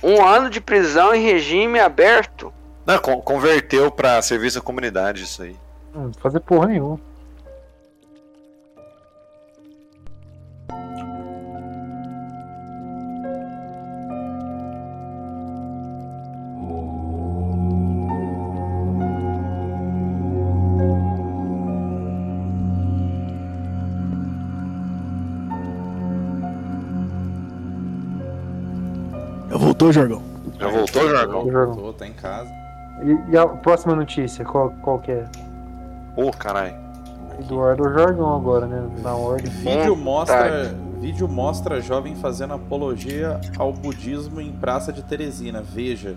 um ano de prisão em regime aberto. Não, con- converteu pra serviço à comunidade isso aí. Não vou fazer porra nenhuma. Voltou, Jorgão? Já voltou, Jorgão? Jorgão. Tô, tá em casa. E, e a próxima notícia, qual, qual que é? Ô, caralho. Eduardo Jargão agora, né? Na ordem. Vídeo mostra, vídeo mostra jovem fazendo apologia ao budismo em Praça de Teresina. Veja.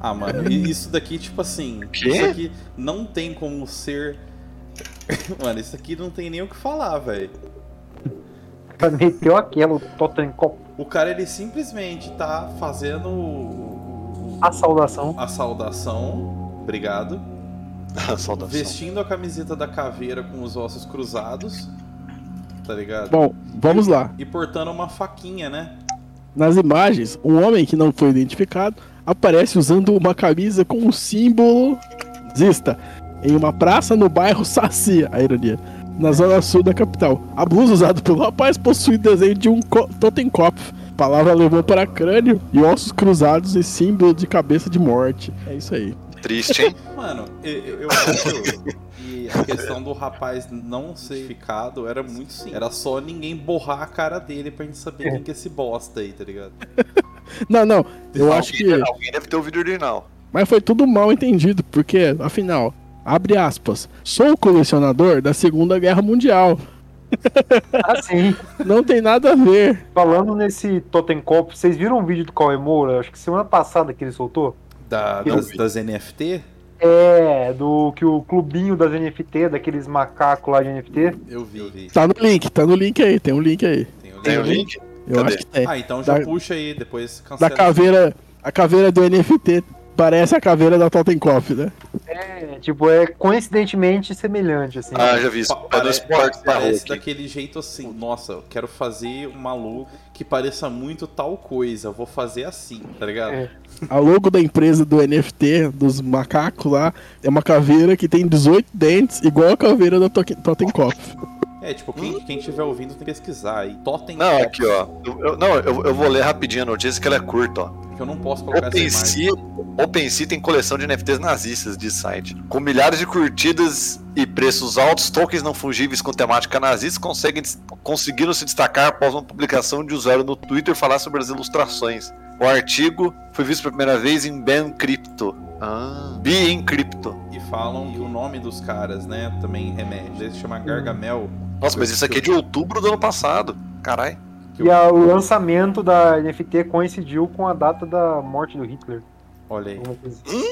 Ah, mano, e isso daqui, tipo assim, Quê? isso aqui não tem como ser. *laughs* Mano, isso aqui não tem nem o que falar, velho. Meteu aquela, o Totenkopf. O cara, ele simplesmente tá fazendo o- o- A saudação. a saudação. Obrigado. *laughs* Saudação. Vestindo a camiseta da caveira com os ossos cruzados. Tá ligado? Bom, vamos lá. E portando uma faquinha, né? Nas imagens, um homem que não foi identificado aparece usando uma camisa com um símbolo nazista em uma praça no bairro Saci, a ironia, na zona sul da capital. A blusa usada pelo rapaz possui desenho de um co- Totenkopf. Palavra levou para crânio e ossos cruzados e símbolo de cabeça de morte. É isso aí. Triste, hein? *laughs* Mano, eu, eu- acho que a questão do rapaz não ser ficado era muito simples. Era só ninguém borrar a cara dele pra gente saber quem que é esse bosta aí, tá ligado? *laughs* Não, não, eu acho que. Alguém deve ter ouvido o original. Mas foi tudo mal entendido, porque, afinal, abre aspas, sou colecionador da Segunda Guerra Mundial. *laughs* Ah, sim. Não tem nada a ver. Falando nesse Totenkopf, vocês viram um vídeo do Cauê Moura? Acho que semana passada que ele soltou. Da, das, das NFT, É, do que o clubinho das NFT, daqueles macacos lá de NFT. eu vi. Eu vi. Tá no link, tá no link aí, tem um link aí. Tem o Tem o link. link? Eu Cadê? acho que tem. Ah, então já Da- puxa aí, depois Da cancela. caveira. A caveira do NFT parece a caveira da Totenkopf, né? É, tipo, é coincidentemente semelhante, assim. Ah, já vi isso. Pa- É no pare- Sport pa- parece Parece daquele jeito assim. Nossa, eu quero fazer uma logo que pareça muito tal coisa. Eu vou fazer assim, tá ligado? É. A logo da empresa do NFT, dos macacos lá, é uma caveira que tem 18 dentes, igual a caveira da Totenkopf. É, tipo, quem, quem estiver ouvindo tem que pesquisar aí. Totem Não, aqui, ó. Eu- não, eu, eu vou ler rapidinho a notícia que ela é curta, ó. Que eu não posso colocar essa imagem. OpenSea, tem coleção de NFTs nazistas, diz site. Com milhares de curtidas e preços altos, tokens não fungíveis com temática nazista conseguem, conseguiram se destacar após uma publicação de usuário no Twitter falar sobre as ilustrações. O artigo foi visto pela primeira vez em Ben Crypto. Ah. Be in Crypto. E falam que o nome dos caras, né, também remete. Esse chama Gargamel. Nossa, mas isso aqui é de outubro do ano passado. Carai. que E a- o lançamento da NFT coincidiu com a data da morte do Hitler. Olha aí. assim.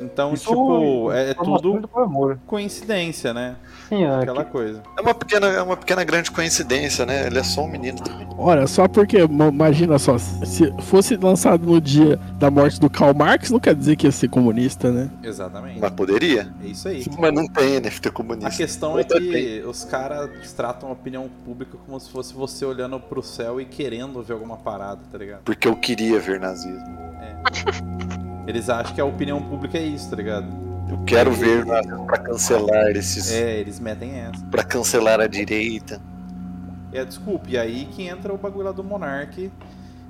Então, Isso tipo, é, é tudo coincidência, né? Sim, é, Aquela coisa. É uma pequena, é uma pequena grande coincidência, né? Ele é só um menino também. Olha, só porque, ma- imagina só, se fosse lançado no dia da morte do Karl Marx, não quer dizer que ia ser comunista, né? Exatamente. Mas poderia. É isso aí. Mas não tem NFT A comunista. questão é que os caras tratam a opinião pública como se fosse você olhando pro céu e querendo ver alguma parada, tá ligado? Porque eu queria ver nazismo. *laughs* Eles acham que a opinião pública é isso, tá ligado? Eu quero ver pra cancelar esses. É, eles metem essa. Pra cancelar a direita. É, desculpe, e aí que entra o bagulho lá do Monark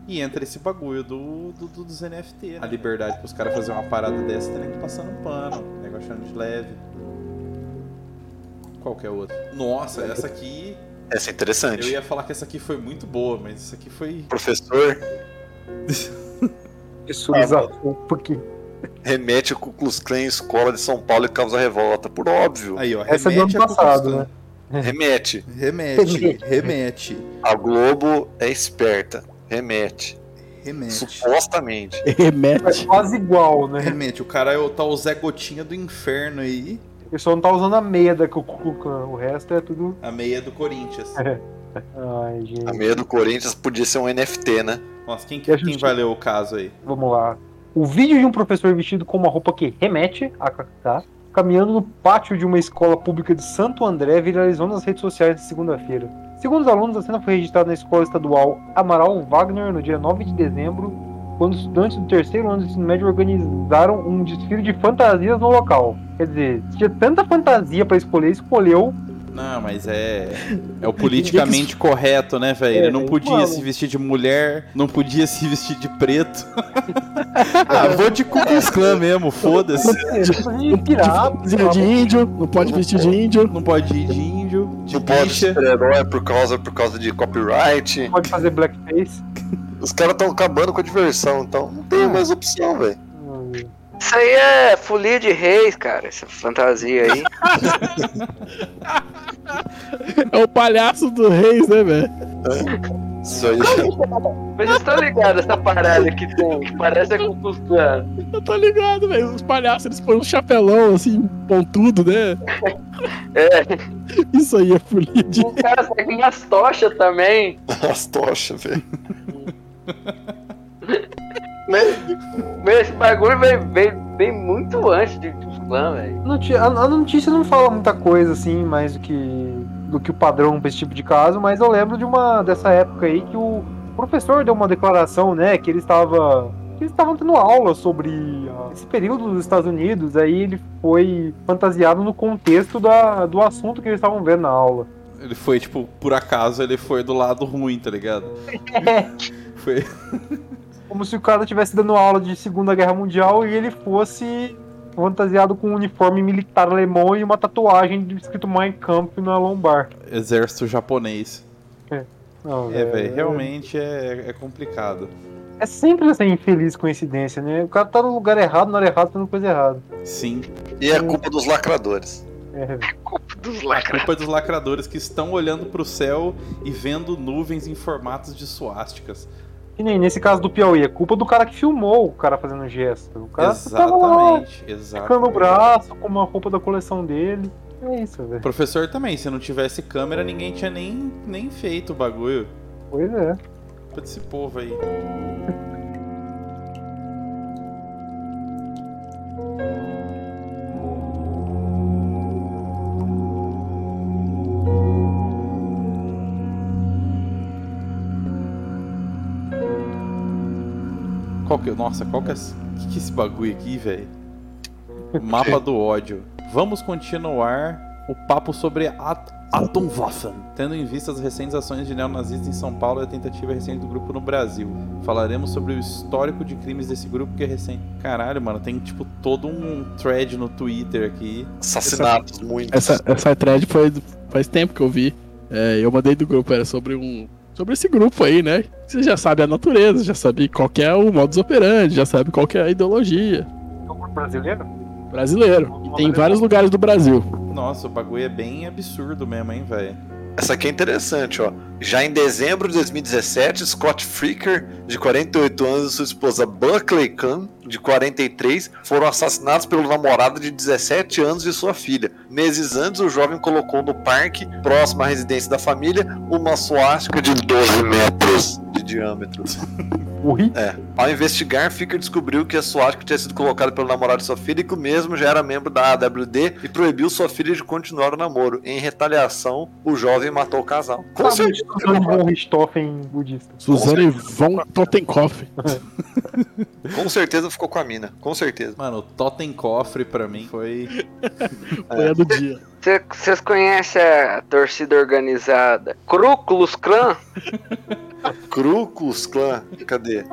e entra esse bagulho do, do- do- dos NFT. Né? A liberdade pros caras fazerem uma parada dessa tem que passando um pano, achando de leve. Qualquer outra. Nossa, essa aqui. Essa é Eu interessante. ia falar que essa aqui foi muito boa, mas essa aqui foi. Professor *laughs* Isso Ah, usa roupa que. remete ao Ku Klux Klan em escola de São Paulo e causa revolta. Por óbvio. Aí, ó. Essa é do ano a passado, né? Remete. Remete, remete, A Globo é esperta. Remete. remete. Supostamente. É Remete. quase igual, né? Remete, o cara é o- tá o Zé Gotinha do inferno aí, Ele só não tá usando a meia da Klan, O resto é tudo. a meia do Corinthians. *laughs* Ai, gente. A meia do Corinthians podia ser um NFT, né? Nossa, quem, E a quem vai ler o caso aí? Vamos lá. O vídeo de um professor vestido com uma roupa que remete a Cactá, caminhando no pátio de uma escola pública de Santo André, viralizou nas redes sociais de segunda-feira. Segundo os alunos, a cena foi registrada na escola estadual Amaral Wagner no dia 9 de dezembro, quando os estudantes do terceiro ano do ensino médio organizaram um desfile de fantasias no local. Quer dizer, tinha tanta fantasia pra escolher, escolheu. Não, mas é. É o politicamente correto, né, velho? Ele É, não podia vamos. se vestir de mulher, não podia se vestir de preto. *laughs* ah, vou de Ku Klux Klan mesmo, foda-se. De pirata, Fantasia de índio, não pode vestir de índio. Não pode ir de índio, de Não pode ser herói por causa, por causa de copyright. pode fazer blackface. Os caras estão acabando com a diversão, então não tem mais opção, velho. Isso aí é folia de reis, cara, essa fantasia aí. *laughs* É o palhaço do Reis, né, velho? Isso aí. Mas vocês estão ligados essa parada que tem, que parece a Cucuzclã. Eu tô ligado, velho. Os palhaços, eles põem um chapelão, assim, pontudo, né? É, Isso aí é folia de... o cara tá com umas tochas também. As tochas, velho. Mas, esse bagulho vem, vem, vem muito antes de Cucuzclã, velho. A, notícia não fala muita coisa assim, mais do que do que o padrão pra esse tipo de caso, mas eu lembro de uma dessa época aí que o professor deu uma declaração, né, que ele estava eles estavam tendo aula sobre esse período dos Estados Unidos, aí ele foi fantasiado no contexto da, do assunto que eles estavam vendo na aula. Ele foi, tipo, por acaso, ele foi do lado ruim, tá ligado? *laughs* Foi. *laughs* Como se o cara estivesse dando aula de Segunda Guerra Mundial e ele fosse fantasiado com um uniforme militar alemão e uma tatuagem de escrito Mein Kampf na lombar. Exército japonês. Não, É, velho, realmente é, é complicado. É sempre essa infeliz coincidência, né? O cara tá no lugar errado, na hora errada, fazendo coisa errada. Sim. E é culpa dos lacradores. É, Dos A culpa é dos lacradores que estão olhando pro céu e vendo nuvens em formatos de suásticas. Que nem nesse caso do Piauí, é culpa do cara que filmou o cara fazendo gesto. O cara tava lá, Exatamente, ficando o exatamente. braço com uma roupa da coleção dele. É isso, velho. Professor também, se não tivesse câmera, ninguém tinha nem, nem feito o bagulho. Pois é. Culpa desse povo aí. *laughs* Qual que, nossa, qual que é, esse- que, que é esse bagulho aqui, velho? Mapa do ódio. Vamos continuar o papo sobre At Atomwaffen, tendo em vista as recentes ações de neonazistas em São Paulo e a tentativa recente do grupo no Brasil. Falaremos sobre o histórico de crimes desse grupo que é recente. Caralho, mano, tem tipo todo um thread no Twitter aqui. Assassinatos, muitos. Essa, essa thread foi faz tempo que eu vi. É, eu mandei do grupo, era sobre um. Sobre esse grupo aí, né? Você já sabe a natureza, já sabe qual que é o modus operandi, já sabe qual que é a ideologia. É um grupo brasileiro? Brasileiro. E tem em vários lugares do Brasil. Nossa, o bagulho é bem absurdo mesmo, hein, velho. Essa aqui é interessante, ó. Já em dezembro de 2017, Scott Freaker, de 48 anos, e sua esposa Buckley Kahn, de 43, foram assassinados pelo namorado de 17 anos e sua filha. Meses antes, o jovem colocou no parque, próximo à residência da família, uma suástica de 12 metros de diâmetro. *laughs* É. Ao investigar, Ficker descobriu que a suástica tinha sido colocada pelo namorado de sua filha e que o mesmo já era membro da AWD e proibiu sua filha de continuar o namoro. Em retaliação, o jovem matou o casal. Com Tá certeza, Suzane von Richthofen budista. Suzane von Totenkopf. *laughs* com certeza ficou com a mina. Com certeza. Mano, Cofre pra mim foi. *laughs* Foi a do dia. Vocês conhecem a torcida organizada Ku Klux *laughs* Klan? Cru Klux Klan. Cadê?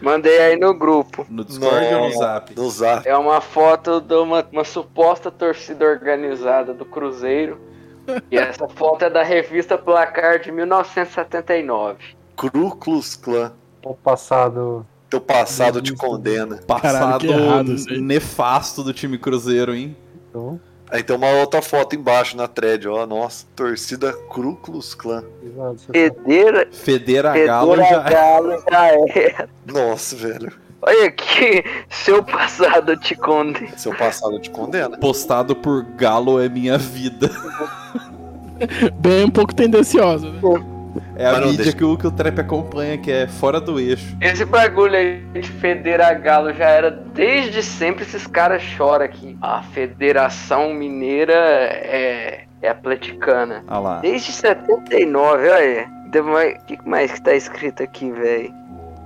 Mandei aí no grupo. No Discord ou no. Zap? No zap. É uma foto de uma, uma suposta torcida organizada do Cruzeiro. E essa foto é da revista Placar de 1979. Cru Klux Klan. O passado. Teu passado te condena. Passado errado nefasto do time Cruzeiro, hein? Então, Aí tem uma outra foto embaixo na thread, ó. Nossa, torcida Cru Klux Klan. exato. você Fedeira, Feder a Galo já. Galo já é. Nossa, velho. Olha aqui, seu passado te condena. Seu passado te condena. Postado por Galo é minha vida. Bem um pouco tendenciosa, né? É a mídia deixa- que o, que o Trap acompanha, que é fora do eixo. Esse bagulho aí de Federa Galo já era desde sempre. Esses caras choram aqui. A Federação Mineira é, é atleticana. Ah lá. Desde 79, olha aí. O que mais que tá escrito aqui, velho?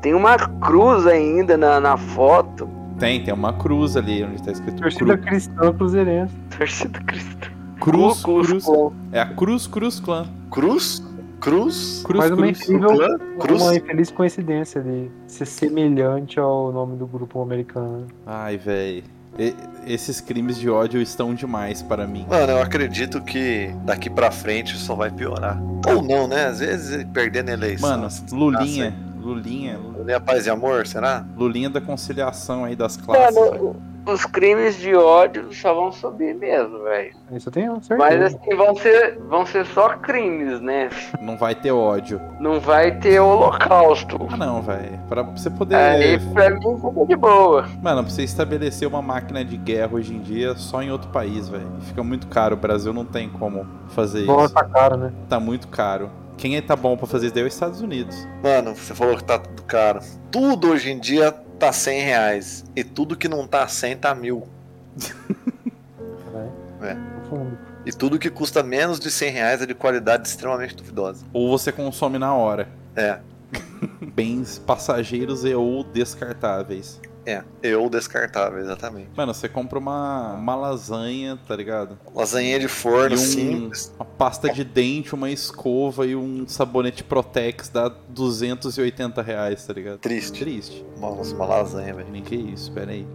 Tem uma cruz ainda na, na foto. Tem, tem uma cruz ali onde tá escrito Torcida cru, cristã cruzeirense. Torcida cristã. Cruz, Klux Cruz. Klan. É a Cruz Cruz Clã. Cruz? Cruz? Cruz Mais uma Cruz. incrível? Cruz? uma infeliz coincidência de ser semelhante ao nome do grupo americano. Ai, véi. E- Esses crimes de ódio estão demais para mim. Mano, eu acredito que daqui pra frente só vai piorar. Ou não, né? Às vezes perdendo eleição. Mano, Lulinha, Lulinha, Lulinha Paz e Amor, será? Lulinha da conciliação aí das classes. Mano, velho. Os crimes de ódio só vão subir mesmo, velho. Isso eu tenho certeza. Mas assim, vão ser, vão ser só crimes, né? Não vai ter ódio. Não vai ter holocausto. Ah, não, velho. Pra você poder. Aí pra mim fica de boa. Mano, pra você estabelecer uma máquina de guerra hoje em dia só em outro país, velho. Fica muito caro. O Brasil não tem como fazer Bola isso. tá caro, né? Tá muito caro. Quem é tá bom pra fazer isso daí é os Estados Unidos. Mano, você falou que tá tudo caro. Tudo hoje em dia tá 100 reais. E tudo que não tá 100 tá mil. É. E tudo que custa menos de 100 reais é de qualidade extremamente duvidosa. Ou você consome na hora. É, *laughs* Bens passageiros e ou descartáveis. É. Eu descartável, exatamente. Mano, você compra uma, uma lasanha, tá ligado? Lasanha de forno um- simples. Uma pasta de dente, uma escova e um sabonete Protex dá 280 reais, tá ligado? Triste. Triste. Nossa, uma lasanha, velho. Nem que isso, pera aí.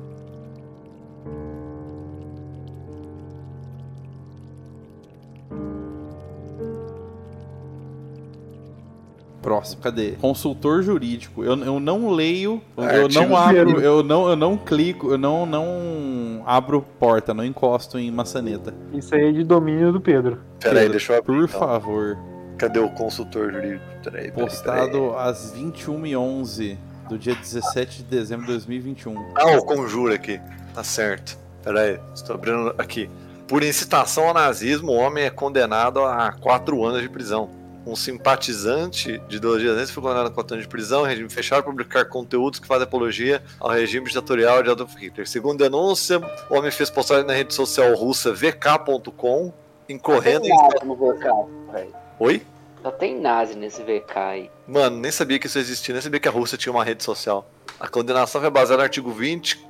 Próximo, cadê? Consultor jurídico. Eu, eu não leio, eu Artigo não abro, primeiro. eu não, eu não clico, eu não, não abro porta, não encosto em maçaneta. Isso aí é de domínio do Pedro. Pera aí, Pedro, deixa eu abrir. Por então. favor. Cadê o consultor jurídico? Peraí, peraí, Postado às 21h11 do dia 17 de dezembro de 2021. Ah, o conjuro aqui. Tá certo. Pera aí, estou abrindo aqui. Por incitação ao nazismo, o homem é condenado a quatro anos de prisão. Um simpatizante de ideologia nazista foi condenado a quatro anos de prisão, em regime fechado, por publicar conteúdos que fazem apologia ao regime ditatorial de Adolf Hitler. Segundo denúncia, o homem fez postagem na rede social russa vk.com, incorrendo em... VK. Oi? Só tem nazi nesse VK aí. Mano, nem sabia que isso existia, nem sabia que a Rússia tinha uma rede social. A condenação foi baseada no artigo 20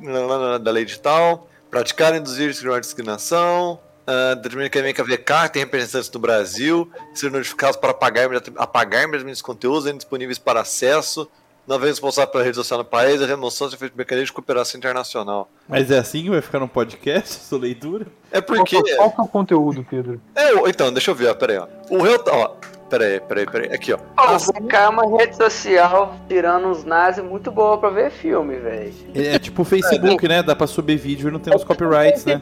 da lei de tal, praticar, induzir, discriminar discriminação, uh, determina que a VK tem representantes no Brasil, ser notificados para apagar, apagar imediatamente os conteúdos indisponíveis para acesso, não haver responsável pela rede social no país, a remoção de feito mecanismo de cooperação internacional. Mas é assim que vai ficar no podcast, *laughs* sua leitura? É porque... que- qual que é o conteúdo, Pedro? É, então, deixa eu ver, ó, peraí, ó. O tá- Ó, peraí, peraí, peraí, aqui, ó. O VK é uma rede social tirando os nazis muito boa pra ver filme, velho. É, é tipo o Facebook, né? Dá pra subir vídeo e não tem os copyrights, né?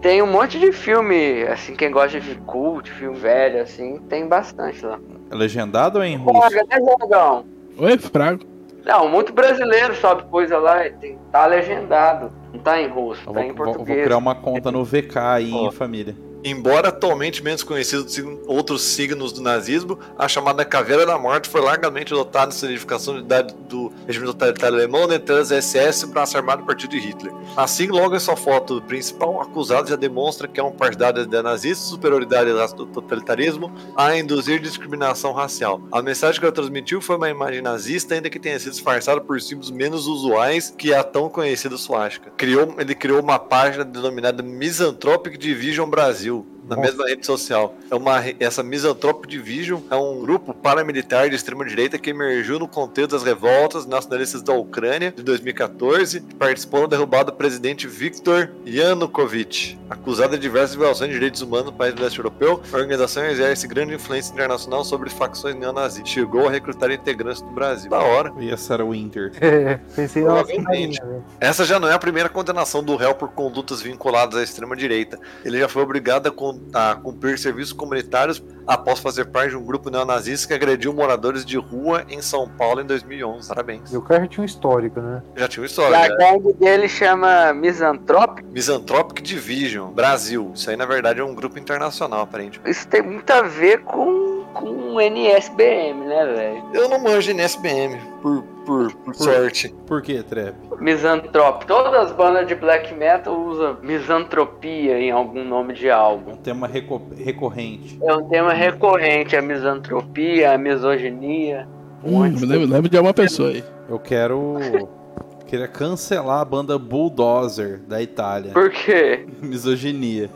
Tem um monte de filme, assim, quem gosta de cult, filme velho, assim, tem bastante lá. É legendado ou é em russo? Paga, né, Jogão? Oi, Frago. Não, muito brasileiro sobe coisa lá, e tem, tá legendado. Não tá em russo, Eu tá vou, em vou- vou português. criar uma conta no VK aí, família. Embora atualmente menos conhecido de outros signos do nazismo, a chamada Caveira da Morte foi largamente adotada em significação de idade do regime totalitário alemão, dentre as SS, braço armado do partido de Hitler. Assim, logo em sua foto principal, o acusado já demonstra que é um partidário da nazista, superioridade do totalitarismo, a induzir discriminação racial. A mensagem que ele transmitiu foi uma imagem nazista, ainda que tenha sido disfarçada por símbolos menos usuais que a tão conhecida suástica. Criou, ele criou uma página denominada Misanthropic Division Brasil. Brasil na Nossa. mesma rede social. É uma, essa Misanthropic Division é um grupo paramilitar de extrema-direita que emergiu no contexto das revoltas nacionalistas da Ucrânia de 2014 e participou da derrubada do presidente Viktor Yanukovych. Acusada de diversas violações de direitos humanos no país do leste europeu, a organização exerce grande influência internacional sobre facções neonazistas. Chegou a recrutar integrantes do Brasil. Da hora. E a Sarah Winter. *laughs* É, pensei na Provavelmente. velho. Essa já não é a primeira condenação do réu por condutas vinculadas à extrema-direita. Ele já foi obrigado a, con- a cumprir serviços comunitários após fazer parte de um grupo neonazista que agrediu moradores de rua em São Paulo em 2011. Parabéns. E o cara já tinha um histórico, né? Já tinha uma E história. a né? gangue dele chama Misanthropic. Misanthropic Division, Brasil. Isso aí, na verdade, é um grupo internacional, aparentemente. Isso tem muito a ver com, com NSBM, né, velho? Eu não manjo NSBM, por, por, por sorte. Por que, Trap? Misanthrope. Todas as bandas de black metal usam misantropia em algum nome de álbum. Um tema reco- recorrente. É um tema recorrente, a misantropia, a misoginia. um Hum, me de- lembro, lembro de uma pessoa aí. Eu quero. Queria cancelar a banda Bulldozer da Itália. Por quê? *laughs* Misoginia.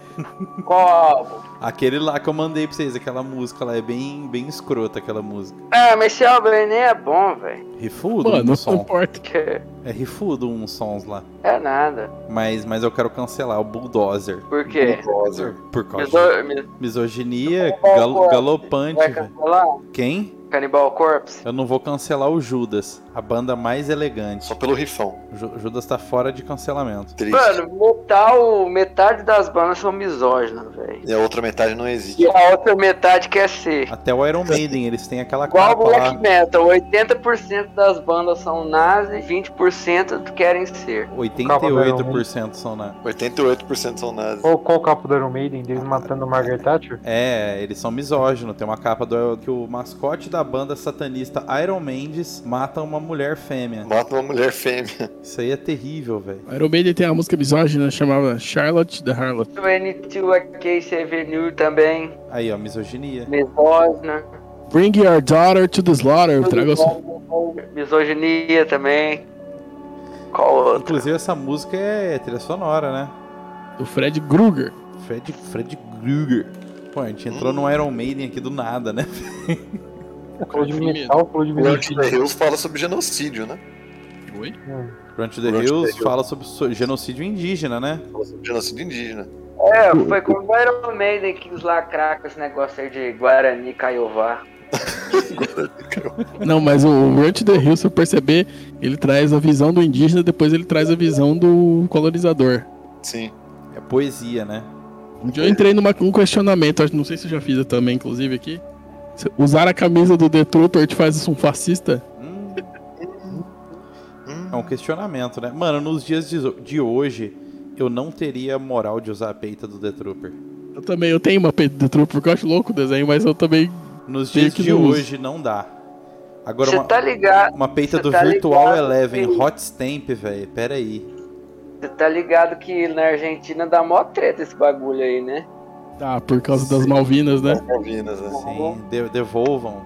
Qual álbum? Aquele lá que eu mandei pra vocês, aquela música lá é bem, bem escrota, aquela música. Ah, mas esse álbum nem é bom, velho. Rifudo Mano, um não som. importa. Que É rifudo uns sons lá. É nada. Mas, mas eu quero cancelar o Bulldozer. Por quê? Bulldozer. Por causa Miso- mi- de misoginia gal- galopante, Vai velho. cancelar? Quem? Cannibal Corpse? Eu não vou cancelar o Judas, a banda mais elegante. Só pelo rifão. O Ju- Judas tá fora de cancelamento. Triste. Mano, metal, metade das bandas são misóginas, velho. E a outra metade não existe. E a outra metade quer ser. Até o Iron Maiden, eles têm aquela Igual capa o black lá. metal, 80% das bandas são nazi, 20% querem ser. 88% são na. 88% são nazis. Qual, qual o capo do Iron Maiden deles matando o Margaret Thatcher? É, eles são misóginos. Tem uma capa do que o mascote da banda satanista Iron Mendes mata uma mulher fêmea. Mata uma mulher fêmea. Isso aí é terrível, velho. Iron Maiden tem uma música misógina chamada Charlotte the Harlot. 22 Case Avenue também, Aí, ó, misoginia. misógina. Bring your daughter to the slaughter. Traga sua... Misoginia também. Qual outro? Inclusive, essa música é trilha sonora, né? do Fred Krueger. Fred, Fred Krueger. Pô, a gente entrou no Iron Maiden aqui do nada, né? *laughs* Falou de metal, falou de to the. Hills fala sobre genocídio, né? Oi? Run to the Hills fala sobre so- genocídio indígena, né? Fala sobre genocídio indígena. É, foi como o Iron Maiden que quis lacrar com esse negócio aí de Guarani Caiová. *laughs* Não, mas o to the Hill, se eu perceber, ele traz a visão do indígena, depois ele traz a visão do colonizador. Sim. É poesia, né? Um dia eu entrei num um questionamento, acho- não sei se eu já fiz eu também, inclusive, aqui. Usar a camisa do The Trooper te faz um fascista? Hum, é um questionamento, né? Mano, nos dias de, hoje, eu não teria moral de usar a peita do The Trooper. Eu também, eu tenho uma peita do The Trooper, porque eu acho louco o desenho, mas eu também... Nos dias de não uso. hoje, não dá. Agora, uma, tá ligado? uma peita do tá Virtual ligado Eleven que- Hot Stamp, velho. Pera aí. Você tá ligado que na Argentina dá mó treta esse bagulho aí, né? Tá, por causa das Malvinas, né? Malvinas, né? Sim, de- devolvam.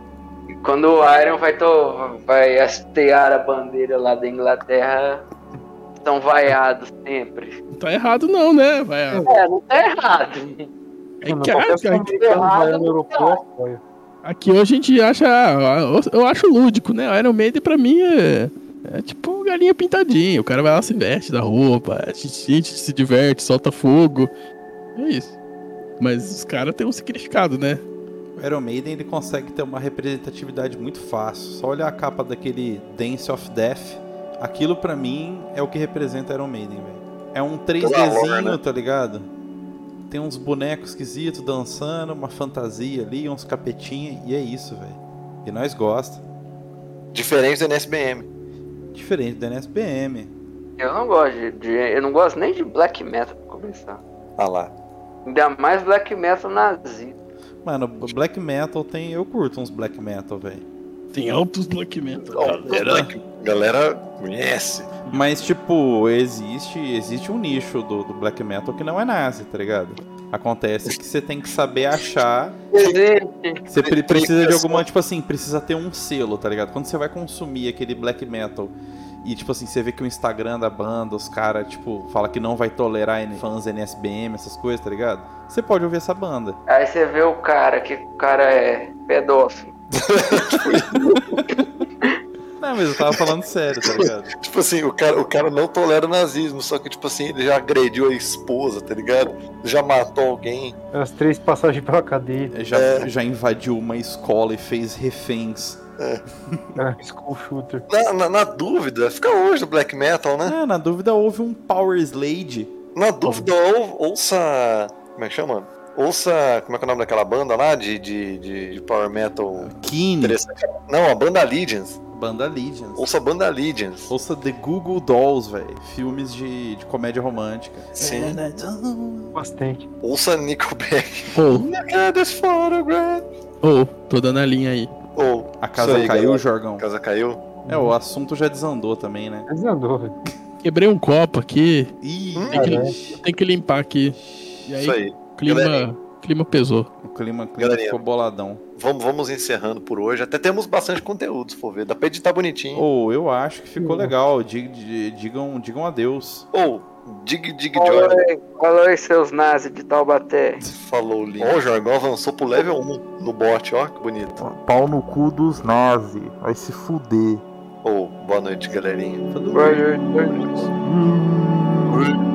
E quando o Iron vai, to... vai hastear a bandeira lá da Inglaterra, são vaiados sempre. Não tá errado não, né? Vai, É, não tá errado. é que, americano vai no aeroporto, olha. aqui hoje a gente acha... Eu acho lúdico, né? O Iron Maiden pra mim é... É tipo galinha pintadinha. O cara vai lá, se veste da roupa, a gente, a gente se diverte, solta fogo. É isso. Mas os caras têm um significado, né? O Iron Maiden ele consegue ter uma representatividade muito fácil. Só olhar a capa daquele Dance of Death. Aquilo pra mim é o que representa Iron Maiden, velho. É um Toda a 3Dzinho, lore, né? tá ligado? Tem uns bonecos esquisitos dançando, uma fantasia ali, uns capetinhos, e é isso, velho. E nós gosta. Diferente do NSBM. Diferente do NSBM. Eu não gosto de, de- Eu não gosto nem de black metal pra começar. Ah lá. Ainda mais black metal nazi. Mano, Black Metal tem. Eu curto uns Black Metal, velho. Tem altos black metal. Galera, galera conhece. Mas, tipo, existe, existe um nicho do, do Black Metal que não é nazi, tá ligado? Acontece que você tem que saber achar. Você pre- precisa de alguma, tipo assim, precisa ter um selo, tá ligado? Quando você vai consumir aquele Black Metal e, tipo assim, você vê que o Instagram da banda, os caras, tipo, fala que não vai tolerar fãs NSBM, essas coisas, tá ligado? Você pode ouvir essa banda. Aí você vê o cara, que o cara é pedófilo. *laughs* Não, mas eu tava falando sério, tá ligado? *laughs* Tipo assim, o cara, o cara não tolera o nazismo, só que, tipo assim, ele já agrediu a esposa, tá ligado? Já matou alguém. As três passagens pela cadeia. Já, É. já invadiu uma escola e fez reféns. É, school shooter. Na, na, na dúvida, fica hoje o black metal, né? Ah, na dúvida houve um Power Slade. Na dúvida, ou, ouça. Como é que chama? Ouça. Como é que é o nome daquela banda lá de, de, de, de power metal? Kine, Interessante. Não, a banda Allegiance. Banda Allegiance. Ouça a banda Allegiance. Ouça The Google Dolls, velho. Filmes de, de comédia romântica. Sim. Bastante. Ouça Nickelback. Ou, This photograph. ou, tô dando a linha aí. Ou. A casa aí, caiu, galera. Jorgão? A casa caiu. É, o assunto já desandou também, né? Mas andou, velho. Quebrei um copo aqui, Ih, tem que, tem que limpar aqui. E aí, Isso aí. clima, Galerinha. clima pesou. o clima, clima Galerinha. ficou boladão. Vamos, vamos encerrando por hoje. Até temos bastante conteúdo, se for ver. Dá pra editar bonitinho. Ou eu acho que ficou Hum. legal. Di- di- Digam, digam adeus. Ou, Dig Dig aí, falou aí, seus nazis de Taubaté. Falou Link. Ó, o Jorgão avançou pro level 1 no bot, ó, que bonito. Pau no cu dos nazi. Vai se fuder. Ô, boa noite, galerinha. Boa noite, boa noite. Hum.